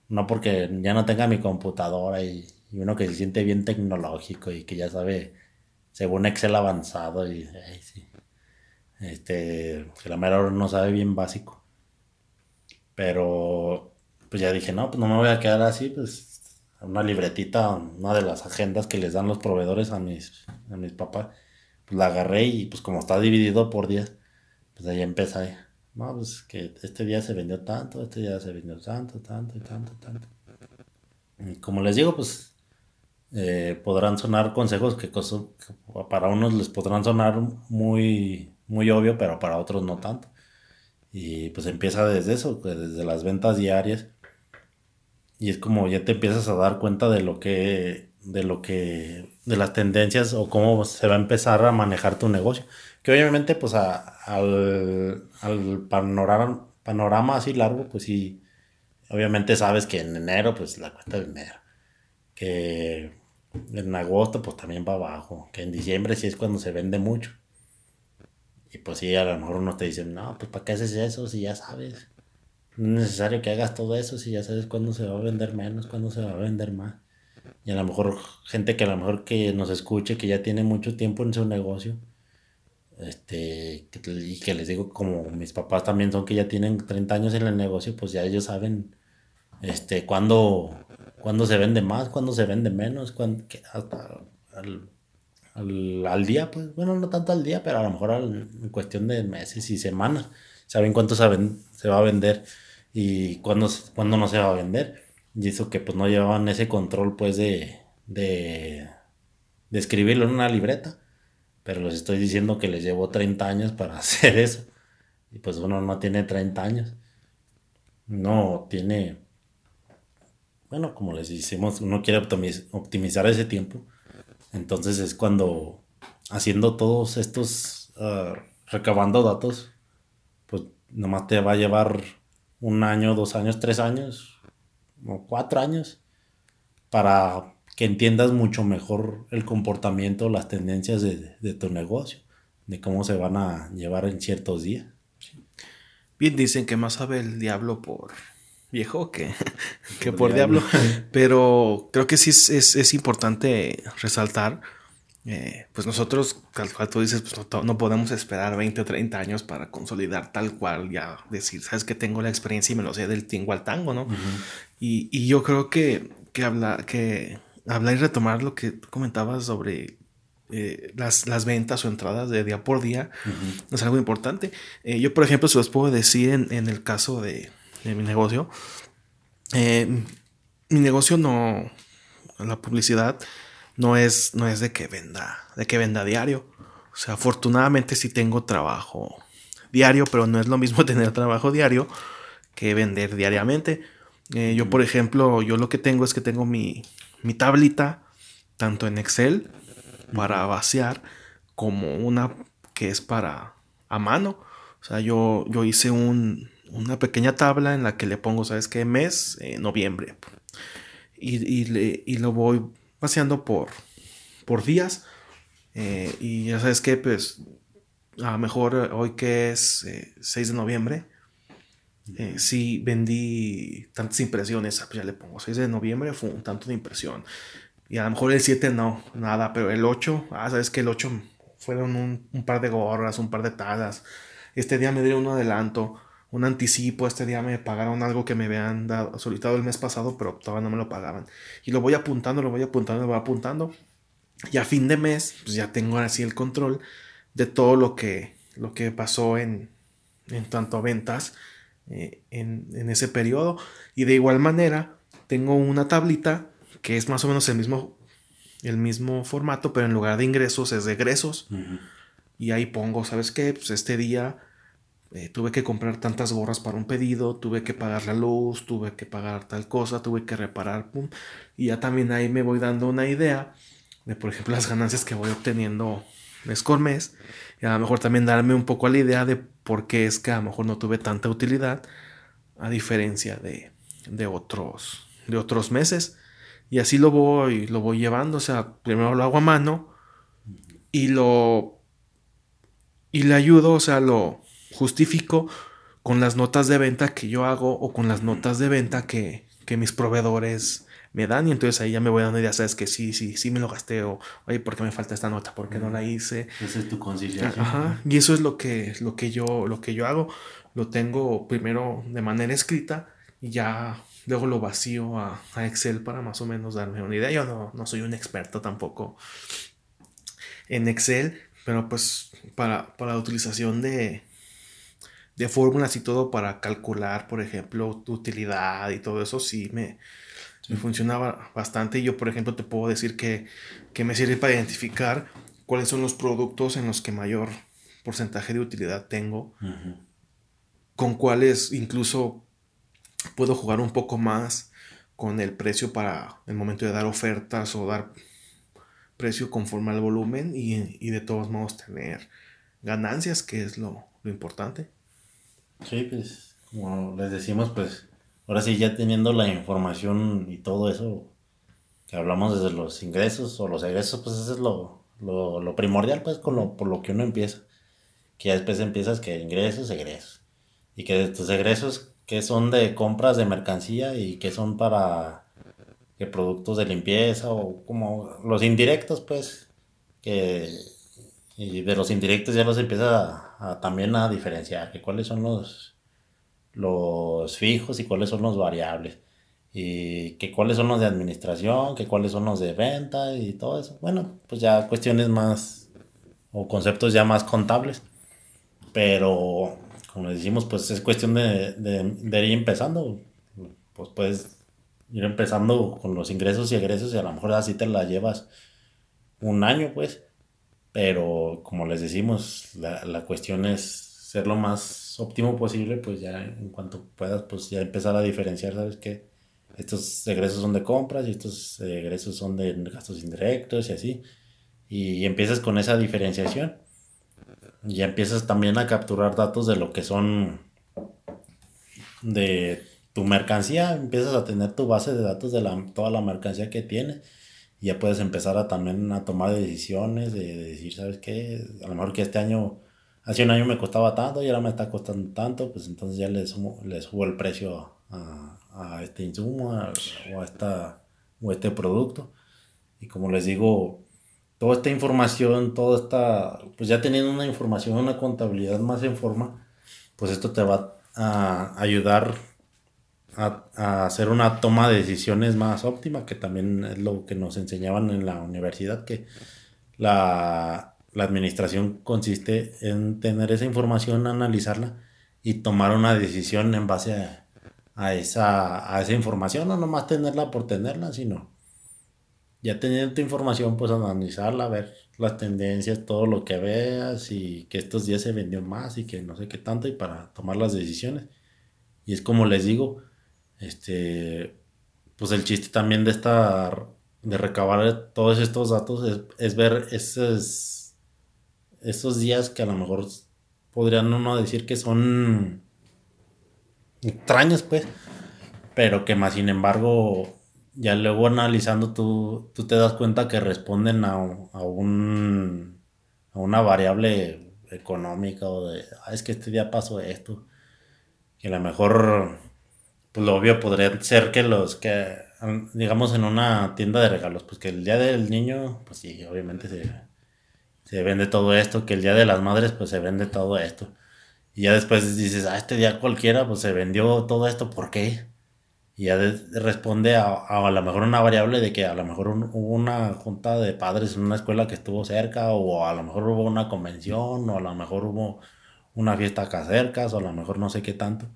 no porque ya no tenga mi computadora y, uno que se siente bien tecnológico y que ya sabe, según Excel avanzado y sí, este, que la mera hora no sabe bien básico. Pero pues ya dije, no, pues no me voy a quedar así, pues una libretita, una de las agendas que les dan los proveedores a mis, a mis papás, pues la agarré y pues como está dividido por días, pues ahí empecé, no, pues que este día se vendió tanto, este día se vendió tanto, tanto y tanto, tanto. Como les digo, pues eh, podrán sonar consejos que, para unos les podrán sonar muy, muy obvio, pero para otros no tanto. Y pues empieza desde eso, desde las ventas diarias y es como ya te empiezas a dar cuenta de lo que, de lo que, de las tendencias o cómo se va a empezar a manejar tu negocio. Que obviamente, pues al, al panorama, panorama así largo, pues sí, obviamente sabes que en enero, pues la cuenta de enero. Que en agosto, pues también va abajo. Que en diciembre sí es cuando se vende mucho. Y pues sí, a lo mejor uno te dice, no, pues ¿para qué haces eso si ya sabes? No es necesario que hagas todo eso si ya sabes cuándo se va a vender menos, cuándo se va a vender más. Y a lo mejor gente que a lo mejor que nos escuche, que ya tiene mucho tiempo en su negocio, este, y que les digo, como mis papás también son que ya tienen 30 años en el negocio, pues ya ellos saben este, cuándo, cuándo se vende más, cuándo se vende menos, cuándo, hasta al, al, día, pues bueno, no tanto al día, pero a lo mejor en cuestión de meses y semanas, saben cuánto se va a vender y cuándo, no se va a vender. Y eso que pues no llevaban ese control pues de, de, de escribirlo en una libreta. pero les estoy diciendo que les llevo 30 años para hacer eso. Y pues uno no tiene 30 años. No tiene, bueno, como les decimos, uno quiere optimizar ese tiempo. Entonces es cuando haciendo todos estos, ah, recabando datos, pues nomás te va a llevar un año, dos años, tres años, o cuatro años, para que entiendas mucho mejor el comportamiento, las tendencias de, tu negocio, de cómo se van a llevar en ciertos días. Bien dicen que más sabe el diablo por viejo que, que por, diablo. pero creo que sí es, importante resaltar, eh, pues nosotros, tal cual tú dices, pues no, podemos esperar 20 o 30 años para consolidar tal cual, ya decir, sabes que tengo la experiencia y me lo sé del tingo al tango, ¿no? y, y, yo creo que, que, habla, que hablar y retomar lo que comentabas sobre eh, las, las, ventas o entradas de día por día es algo importante. Eh, yo, por ejemplo, se los puedo decir en, en el caso de, de, mi negocio. Eh, mi negocio no, la publicidad no es, no es de que venda, de que venda diario. O sea, afortunadamente sí tengo trabajo diario, pero no es lo mismo tener trabajo diario que vender diariamente. yo, por ejemplo, yo lo que tengo es que tengo mi, mi tablita, tanto en Excel para vaciar, como una que es para a mano. O sea, yo, yo hice un, una pequeña tabla en la que le pongo, ¿sabes qué? Mes, eh, noviembre. Y, lo voy vaciando por, por días. Eh, y ya sabes que, pues, a lo mejor hoy que es 6 eh, de noviembre, eh, si vendí tantas impresiones, pues ya le pongo 6 de noviembre, fue un tanto de impresión. Y a lo mejor el 7 no, nada, pero el 8, ah, sabes que el 8 fueron un, par de gorras, un par de tazas. Este día me dieron un adelanto, un anticipo. Este día me pagaron algo que me habían dado, solicitado el mes pasado, pero todavía no me lo pagaban. Y lo voy apuntando, lo voy apuntando, lo voy apuntando. Y a fin de mes, pues ya tengo así el control de todo lo que, lo que pasó en, en tanto a ventas eh, en, ese periodo. Y de igual manera, tengo una tablita que es más o menos el mismo, el mismo formato, pero en lugar de ingresos es de egresos. Y ahí pongo, ¿sabes qué? Pues este día eh, tuve que comprar tantas gorras para un pedido, tuve que pagar la luz, tuve que pagar tal cosa, tuve que reparar, pum. Y ya también ahí me voy dando una idea de, por ejemplo, las ganancias que voy obteniendo mes con mes. Y a lo mejor también darme un poco la idea de por qué es que a lo mejor no tuve tanta utilidad a diferencia de, de otros, de otros meses. Y así lo voy, lo voy llevando. O sea, primero lo hago a mano y lo. Y le ayudo, o sea, lo justifico con las notas de venta que yo hago o con las notas de venta que, que mis proveedores me dan y entonces ahí ya me voy dando ideas, sabes que sí, sí, sí me lo gasté o, oye, ¿por qué me falta esta nota? ¿Por qué no la hice? Esa es tu conciencia. Ajá, y eso es lo que, lo que yo, lo que yo hago. Lo tengo primero de manera escrita y ya luego lo vacío a, Excel para más o menos darme una idea. Yo no, no soy un experto tampoco en Excel, pero pues para, para la utilización de, de fórmulas y todo para calcular, por ejemplo, tu utilidad y todo eso, sí me, me funcionaba bastante. Y yo, por ejemplo, te puedo decir que, me sirve para identificar cuáles son los productos en los que mayor porcentaje de utilidad tengo, con cuáles incluso puedo jugar un poco más con el precio para el momento de dar ofertas o dar precio conforme al volumen y, de todos modos tener ganancias, que es lo, lo importante. Sí, pues como les decimos, pues ahora sí, ya teniendo la información y todo eso, que hablamos desde los ingresos o los egresos, pues eso es lo, lo, primordial, pues, con lo, por lo que uno empieza. Que ya después empiezas que ingresos, egresos. Y que de tus egresos, que son de compras de mercancía y que son para que productos de limpieza o como los indirectos, pues, que y de los indirectos ya los empiezas a, también a diferenciar, que cuáles son los los fijos y cuáles son los variables. Y que cuáles son los de administración, que cuáles son los de venta y todo eso. Bueno, pues ya cuestiones más o conceptos ya más contables. Pero, como decimos, pues es cuestión de, de, ir empezando. Pues puedes ir empezando con los ingresos y egresos y a lo mejor así te la llevas un año, pues. Pero como les decimos, la, la cuestión es ser lo más óptimo posible, pues ya en cuanto puedas, pues ya empezar a diferenciar, ¿sabes qué? Estos egresos son de compras y estos egresos son de gastos indirectos y así. Y, empiezas con esa diferenciación. Y empiezas también a capturar datos de lo que son de tu mercancía, empiezas a tener tu base de datos de la, toda la mercancía que tienes ya puedes empezar a también a tomar decisiones de, decir, ¿sabes qué? A lo mejor que este año, hace un año me costaba tanto y ahora me está costando tanto, pues entonces ya le, sumo, le subo el precio a, a este insumo o, a esta, o este producto. Y como les digo, toda esta información, toda esta, pues ya teniendo una información, una contabilidad más en forma, pues esto te va a ayudar a, hacer una toma de decisiones más óptima, que también es lo que nos enseñaban en la universidad, que la, administración consiste en tener esa información, analizarla y tomar una decisión en base a, esa, a esa información, no nomás tenerla por tenerla, sino ya teniendo tu información, pues analizarla, ver las tendencias, todo lo que veas y que estos días se vendió más y que no sé qué tanto y para tomar las decisiones. Y es como les digo, este, pues el chiste también de estar, de recabar todos estos datos es, ver esos, esos días que a lo mejor podrían uno decir que son extraños, pues, pero que más sin embargo, ya luego analizando tú, tú te das cuenta que responden a, a, un, a una variable económica o de, ah, es que este día pasó esto, que a lo mejor pues lo obvio podría ser que los que, digamos, en una tienda de regalos, pues que el día del niño, pues sí, obviamente se, se vende todo esto, que el día de las madres, pues se vende todo esto. Y ya después dices, ah, este día cualquiera, pues se vendió todo esto, ¿por qué? Y ya responde a, a, lo mejor una variable de que a lo mejor hubo una junta de padres en una escuela que estuvo cerca, o a lo mejor hubo una convención, o a lo mejor hubo una fiesta acá cerca, o a lo mejor no sé qué tanto.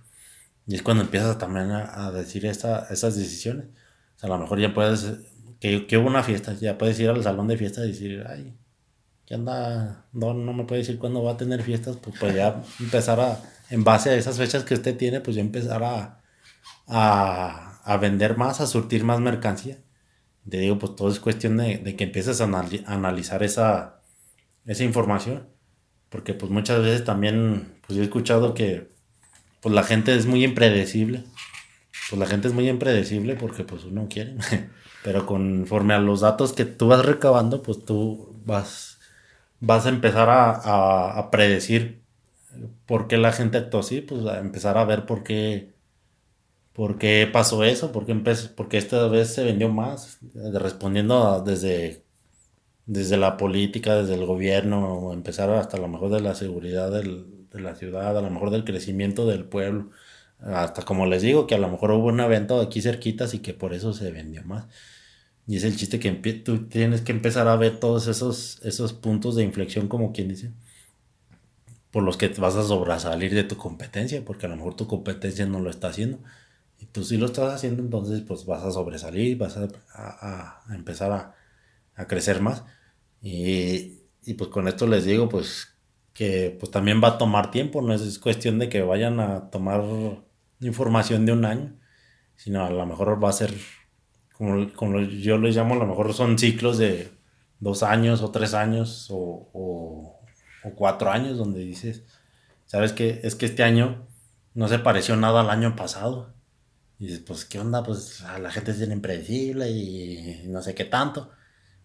Y es cuando empiezas también a, decir esta, esas decisiones. O sea, a lo mejor ya puedes, que, que, hubo una fiesta, ya puedes ir al salón de fiesta y decir, ay, ¿qué anda? No, no me puede decir cuándo va a tener fiestas, pues, pues ya empezar a, en base a esas fechas que usted tiene, pues ya empezar a, a, a vender más, a surtir más mercancía. Te digo, pues todo es cuestión de, de que empieces a, analizar esa, esa información. Porque pues muchas veces también, pues yo he escuchado que pues la gente es muy impredecible. Pues la gente es muy impredecible porque pues uno quiere. Pero conforme a los datos que tú vas recabando, pues tú vas, vas a empezar a, a, predecir por qué la gente actuó así, pues a empezar a ver por qué, por qué pasó eso, por qué, empezó, porque esta vez se vendió más, respondiendo desde, desde la política, desde el gobierno, empezar hasta lo mejor de la seguridad del, de la ciudad, a lo mejor del crecimiento del pueblo. Hasta como les digo, que a lo mejor hubo un evento aquí cerquitas y que por eso se vendió más. Y es el chiste que tú tienes que empezar a ver todos esos, esos puntos de inflexión, como quien dice, por los que vas a sobresalir de tu competencia, porque a lo mejor tu competencia no lo está haciendo. Y tú sí lo estás haciendo, entonces pues vas a sobresalir, vas a, a, a empezar a, a, crecer más. Y, y pues con esto les digo, pues que pues también va a tomar tiempo, no es cuestión de que vayan a tomar información de un año, sino a lo mejor va a ser, como, como yo les llamo, a lo mejor son ciclos de dos años o tres años o, o, cuatro años donde dices, sabes que es que este año no se pareció nada al año pasado. Y dices, pues, ¿qué onda? Pues la gente es bien impredecible y no sé qué tanto.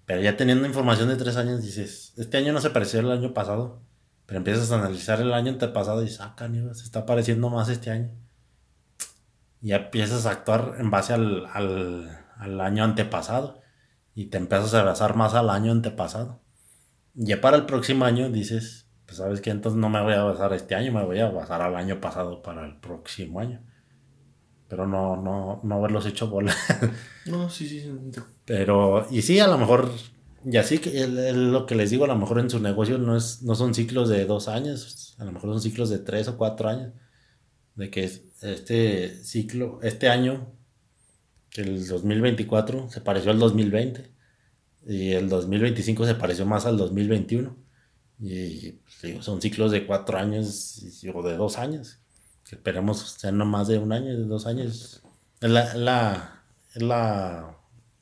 Pero ya teniendo información de tres años, dices, este año no se pareció al año pasado. Pero empiezas a analizar el año antepasado y sacan, ah, se está pareciendo más este año. Y ya empiezas a actuar en base al, al, año antepasado. Y te empiezas a basar más al año antepasado. Y ya para el próximo año dices, pues sabes que entonces no me voy a basar este año, me voy a basar al año pasado para el próximo año. Pero no, no, no haberlos hecho bola. no, sí, sí. Pero, y sí, a lo mejor y así que lo que les digo, a lo mejor en su negocio no, es, no son ciclos de dos años, a lo mejor son ciclos de tres o cuatro años. De que este ciclo, este año, el 2024, se pareció al 2020 y el 2025 se pareció más al 2021. Y pues, son ciclos de cuatro años o de dos años. Que esperemos sean no más de un año, de dos años. La, la, la,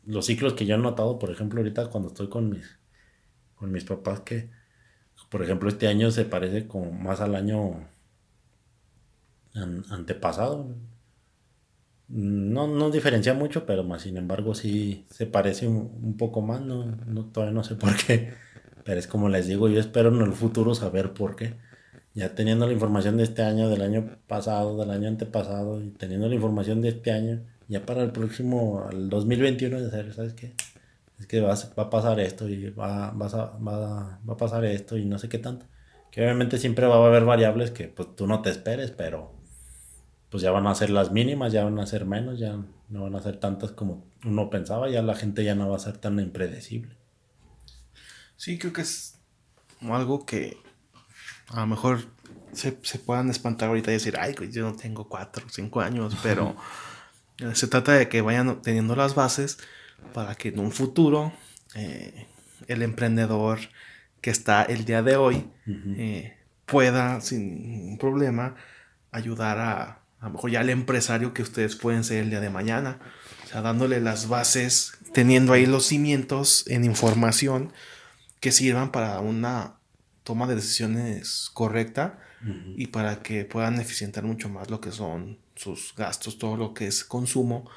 los ciclos que yo he notado, por ejemplo, ahorita cuando estoy con mis, con mis papás, que por ejemplo este año se parece como más al año antepasado. No, no diferencia mucho, pero más sin embargo sí se parece un, poco más, no, no, todavía no sé por qué, pero es como les digo, yo espero en el futuro saber por qué. Ya teniendo la información de este año, del año pasado, del año antepasado, y teniendo la información de este año, ya para el próximo, el 2021, de ser, ¿sabes qué? Es que va, va a pasar esto y va, va, va, va a pasar esto y no sé qué tanto. Que obviamente siempre va a haber variables que pues tú no te esperes, pero pues ya van a ser las mínimas, ya van a ser menos, ya no van a ser tantas como uno pensaba, ya la gente ya no va a ser tan impredecible. Sí, creo que es algo que a lo mejor se, se puedan espantar ahorita y decir, ay, yo no tengo cuatro o cinco años, pero se trata de que vayan teniendo las bases para que en un futuro eh, el emprendedor que está el día de hoy eh, pueda sin problema ayudar a, a lo mejor ya el empresario que ustedes pueden ser el día de mañana. O sea, dándole las bases, teniendo ahí los cimientos en información que sirvan para una toma de decisiones correcta y para que puedan eficientar mucho más lo que son sus gastos, todo lo que es consumo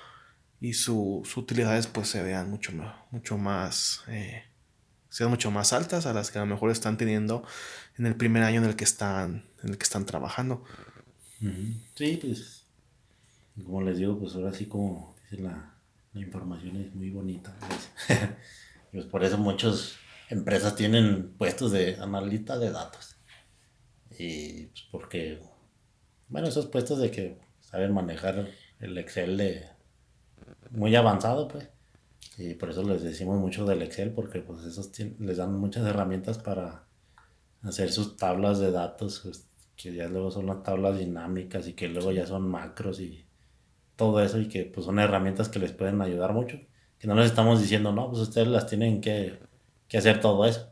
y sus utilidades pues se vean mucho, mucho más, eh, sean mucho más altas a las que a lo mejor están teniendo en el primer año en el que están, en el que están trabajando. Sí, pues, como les digo, pues ahora sí como dice la, información es muy bonita. pues por eso muchas empresas tienen puestos de analista de datos. Y pues porque, bueno, esos puestos de que saben manejar el Excel de muy avanzado, pues. Y por eso les decimos mucho del Excel, porque pues esos les dan muchas herramientas para hacer sus tablas de datos, pues, que ya luego son las tablas dinámicas y que luego ya son macros y todo eso y que pues son herramientas que les pueden ayudar mucho. Que no les estamos diciendo, no, pues ustedes las tienen que, hacer todo eso.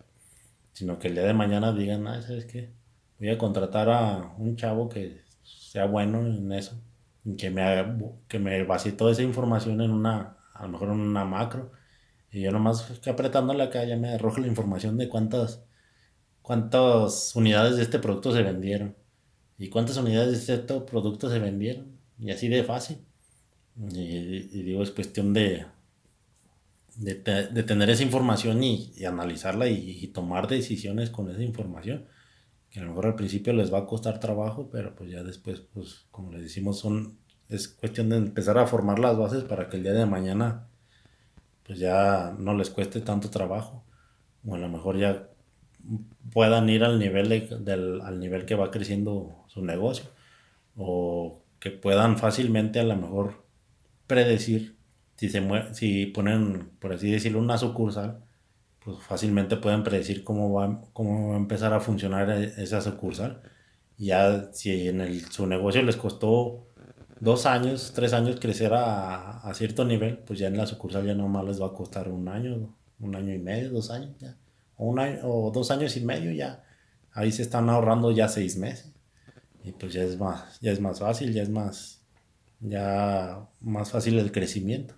Sino que el día de mañana digan, ah, ¿sabes qué? Voy a contratar a un chavo que sea bueno en eso. Y que me, que me vacíe toda esa información en una, a lo mejor en una macro. Y yo nomás que apretándole acá ya me arroja la información de cuántas cuántas unidades de este producto se vendieron y cuántas unidades de este producto se vendieron y así de fácil. Y, digo, es cuestión de, de, tener esa información y, analizarla y, tomar decisiones con esa información. Que a lo mejor al principio les va a costar trabajo, pero pues ya después, pues como les decimos, son, es cuestión de empezar a formar las bases para que el día de mañana pues ya no les cueste tanto trabajo. O a lo mejor ya puedan ir al nivel, del, al nivel que va creciendo su negocio o que puedan fácilmente a lo mejor predecir si se si ponen por así decirlo una sucursal pues fácilmente pueden predecir cómo va, cómo va a empezar a funcionar e, esa sucursal ya si en el, su negocio les costó dos años, tres años crecer a, a, cierto nivel, pues ya en la sucursal ya nomás les va a costar un año, un año y medio, dos años ya o, un año, o dos años y medio ya, ahí se están ahorrando ya seis meses. Y pues ya es más, ya es más fácil, ya es más, ya más fácil el crecimiento.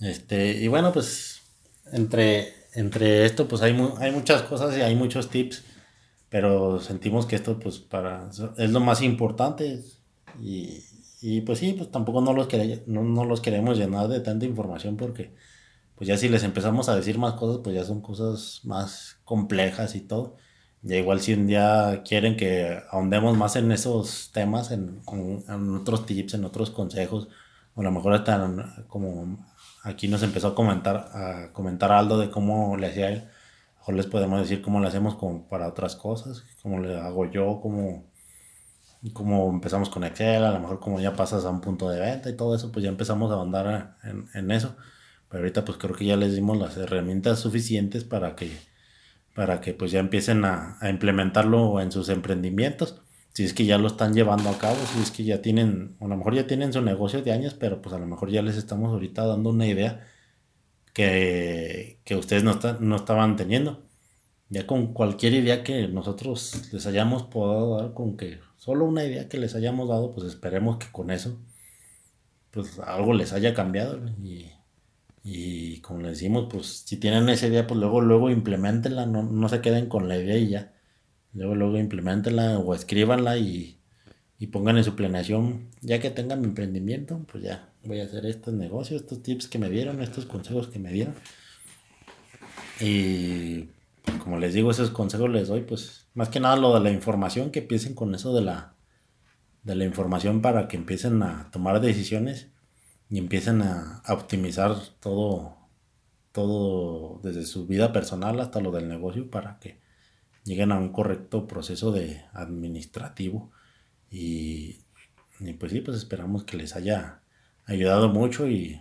Este, y bueno, pues entre, entre esto pues hay, hay muchas cosas y hay muchos tips, pero sentimos que esto pues para, es lo más importante y, y pues sí, pues tampoco no los, no, no los queremos llenar de tanta información porque pues ya si les empezamos a decir más cosas, pues ya son cosas más complejas y todo. Ya igual si un día quieren que ahondemos más en esos temas, en, otros tips, en otros consejos, o a lo mejor hasta como aquí nos empezó a comentar, a comentar Aldo de cómo le hacía él, mejor les podemos decir cómo le hacemos como para otras cosas, cómo le hago yo, cómo, cómo empezamos con Excel, a lo mejor como ya pasas a un punto de venta y todo eso, pues ya empezamos a ahondar en, en eso. Pero ahorita pues creo que ya les dimos las herramientas suficientes para que, para que pues ya empiecen a, implementarlo en sus emprendimientos. Si es que ya lo están llevando a cabo, si es que ya tienen, a lo mejor ya tienen su negocio de años, pero pues a lo mejor ya les estamos ahorita dando una idea que, ustedes no, no estaban teniendo. ya con cualquier idea que nosotros les hayamos podido dar, con que solo una idea que les hayamos dado, pues esperemos que con eso, pues algo les haya cambiado. Y, y como les decimos, pues si tienen esa idea, pues luego, luego implementenla, no, no se queden con la idea y ya. Luego, luego implementenla o escríbanla y, y pongan en su planeación, ya que tengan mi emprendimiento, pues ya voy a hacer estos negocios, estos tips que me dieron, estos consejos que me dieron. Y como les digo, esos consejos les doy, pues más que nada lo de la información, que empiecen con eso de la, de la información para que empiecen a tomar decisiones y empiecen a, optimizar todo, todo desde su vida personal hasta lo del negocio para que lleguen a un correcto proceso de administrativo y, y pues sí, pues esperamos que les haya ayudado mucho y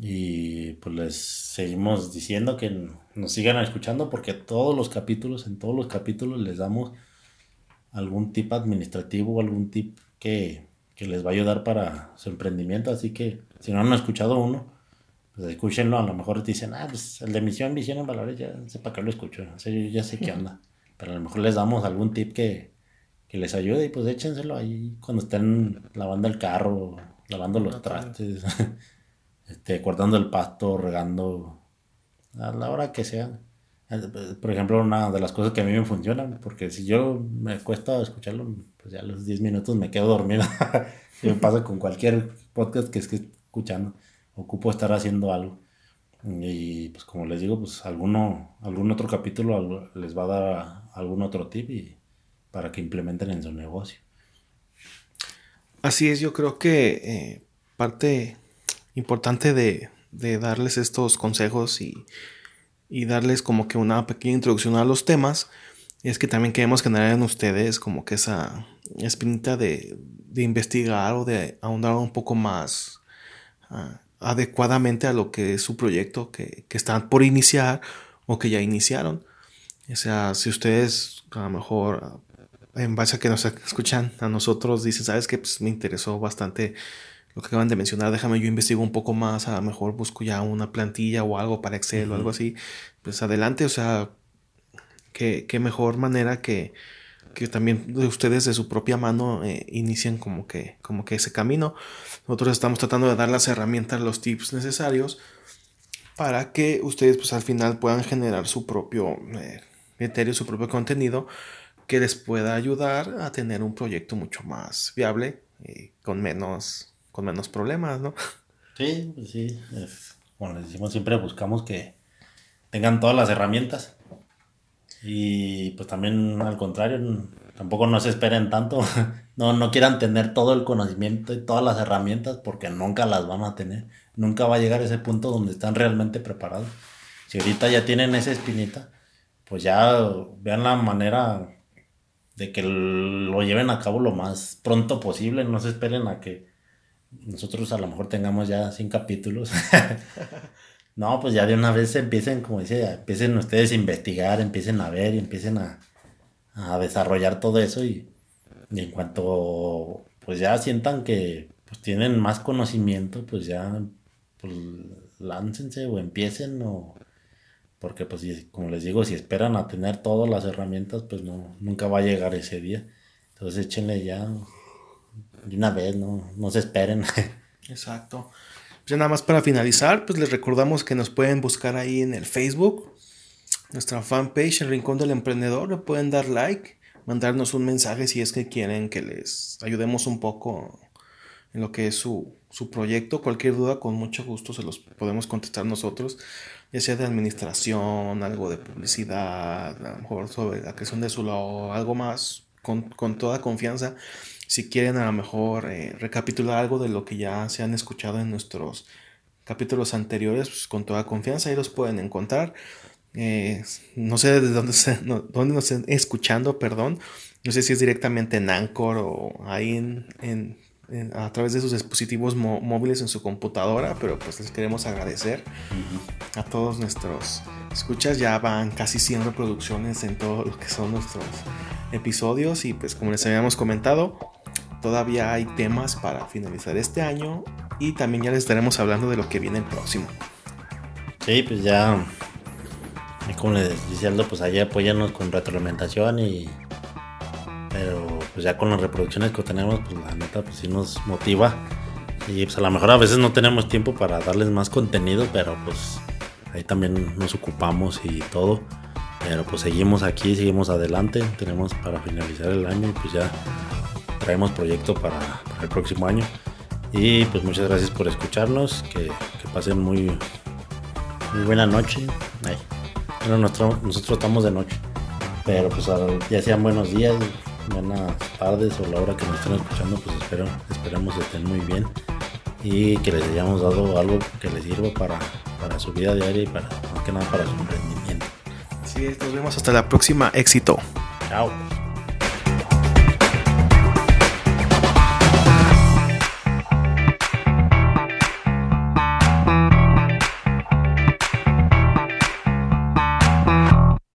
y pues les seguimos diciendo que nos sigan escuchando porque todos los capítulos, en todos los capítulos les damos algún tip administrativo, o algún tip que, les va a ayudar para su emprendimiento. Así que si no han escuchado uno, pues escúchenlo. A lo mejor dicen, ah, pues el de misión, visión en valores, ya sé para qué lo escucho. ya sé qué onda. Pero a lo mejor les damos algún tip que, que les ayude y pues échenselo ahí cuando estén lavando el carro, lavando los trastes. este, cortando el pasto, regando, a la hora que sea. Por ejemplo, una de las cosas que a mí me funcionan, porque si yo me cuesta escucharlo, pues ya a los 10 minutos me quedo dormido. me pasa con cualquier podcast que esté escuchando. Ocupo estar haciendo algo. Y pues como les digo, pues alguno, algún otro capítulo les va a dar algún otro tip y para que implementen en su negocio. Así es, yo creo que eh, parte importante de, darles estos consejos y, darles como que una pequeña introducción a los temas es que también queremos generar en ustedes como que esa espinita de, investigar o de ahondar un poco más ah, adecuadamente a lo que es su proyecto que, están por iniciar o que ya iniciaron. O sea, si ustedes a lo mejor en base a que nos escuchan a nosotros dicen, sabes que pues, me interesó bastante lo que acaban de mencionar, déjame yo investigo un poco más, a lo mejor busco ya una plantilla o algo para Excel o algo así, pues adelante, o sea, qué, mejor manera que, que también ustedes de su propia mano eh, inicien como que, como que ese camino. Nosotros estamos tratando de dar las herramientas, los tips necesarios para que ustedes pues al final puedan generar su propio eh, criterio, su propio contenido que les pueda ayudar a tener un proyecto mucho más viable y con menos con menos problemas, ¿no? Sí, pues sí. como les decimos, siempre buscamos que tengan todas las herramientas. Y pues también al contrario, tampoco no se esperen tanto. No, no quieran tener todo el conocimiento y todas las herramientas porque nunca las van a tener. Nunca va a llegar a ese punto donde están realmente preparados. Si ahorita ya tienen esa espinita, pues ya vean la manera de que lo lleven a cabo lo más pronto posible. No se esperen a que nosotros a lo mejor tengamos ya 100 capítulos. no, pues ya de una vez empiecen, como dice, empiecen ustedes a investigar, empiecen a ver y empiecen a, desarrollar todo eso y, en cuanto pues ya sientan que pues tienen más conocimiento, pues ya pues láncense o empiecen o porque pues como les digo, si esperan a tener todas las herramientas, pues no, nunca va a llegar ese día. Entonces échenle ya de una vez, no, no se esperen. Exacto. Ya nada más para finalizar, pues les recordamos que nos pueden buscar ahí en el Facebook, nuestra fanpage, El Rincón del Emprendedor, le pueden dar like, mandarnos un mensaje si es que quieren que les ayudemos un poco en lo que es su, su proyecto. Cualquier duda, con mucho gusto se los podemos contestar nosotros, ya sea de administración, algo de publicidad, a lo mejor sobre la creación de su logo, algo más, con, con toda confianza si quieren a lo mejor eh, recapitular algo de lo que ya se han escuchado en nuestros capítulos anteriores, pues con toda confianza ahí los pueden encontrar. Eh, no sé de dónde, se, dónde nos estén escuchando, perdón. No sé si es directamente en Anchor o ahí en, a través de sus dispositivos móviles en su computadora, pero pues les queremos agradecer a todos nuestros escuchas. Ya van casi 100 reproducciones en todo lo que son nuestros episodios y pues como les habíamos comentado, todavía hay temas para finalizar este año y también ya les estaremos hablando de lo que viene el próximo. Sí, pues ya como les Aldo, pues allá apóyanos con retroalimentación y pero pues ya con las reproducciones que tenemos, pues la neta pues sí nos motiva y pues a lo mejor a veces no tenemos tiempo para darles más contenido, pero pues ahí también nos ocupamos y todo. Pero pues seguimos aquí, seguimos adelante, tenemos para finalizar el año y pues ya traemos proyecto para, el próximo año. Y pues muchas gracias por escucharnos, que, pasen muy, muy buena noche. Bueno, nosotros, estamos de noche, pero pues ya sean buenos días, buenas tardes o la hora que nos estén escuchando, pues espero, esperamos que estén muy bien y que les hayamos dado algo que les sirva para, para su vida diaria y para, más que nada para su emprendimiento. Así es, nos vemos hasta la próxima. Éxito. Chao.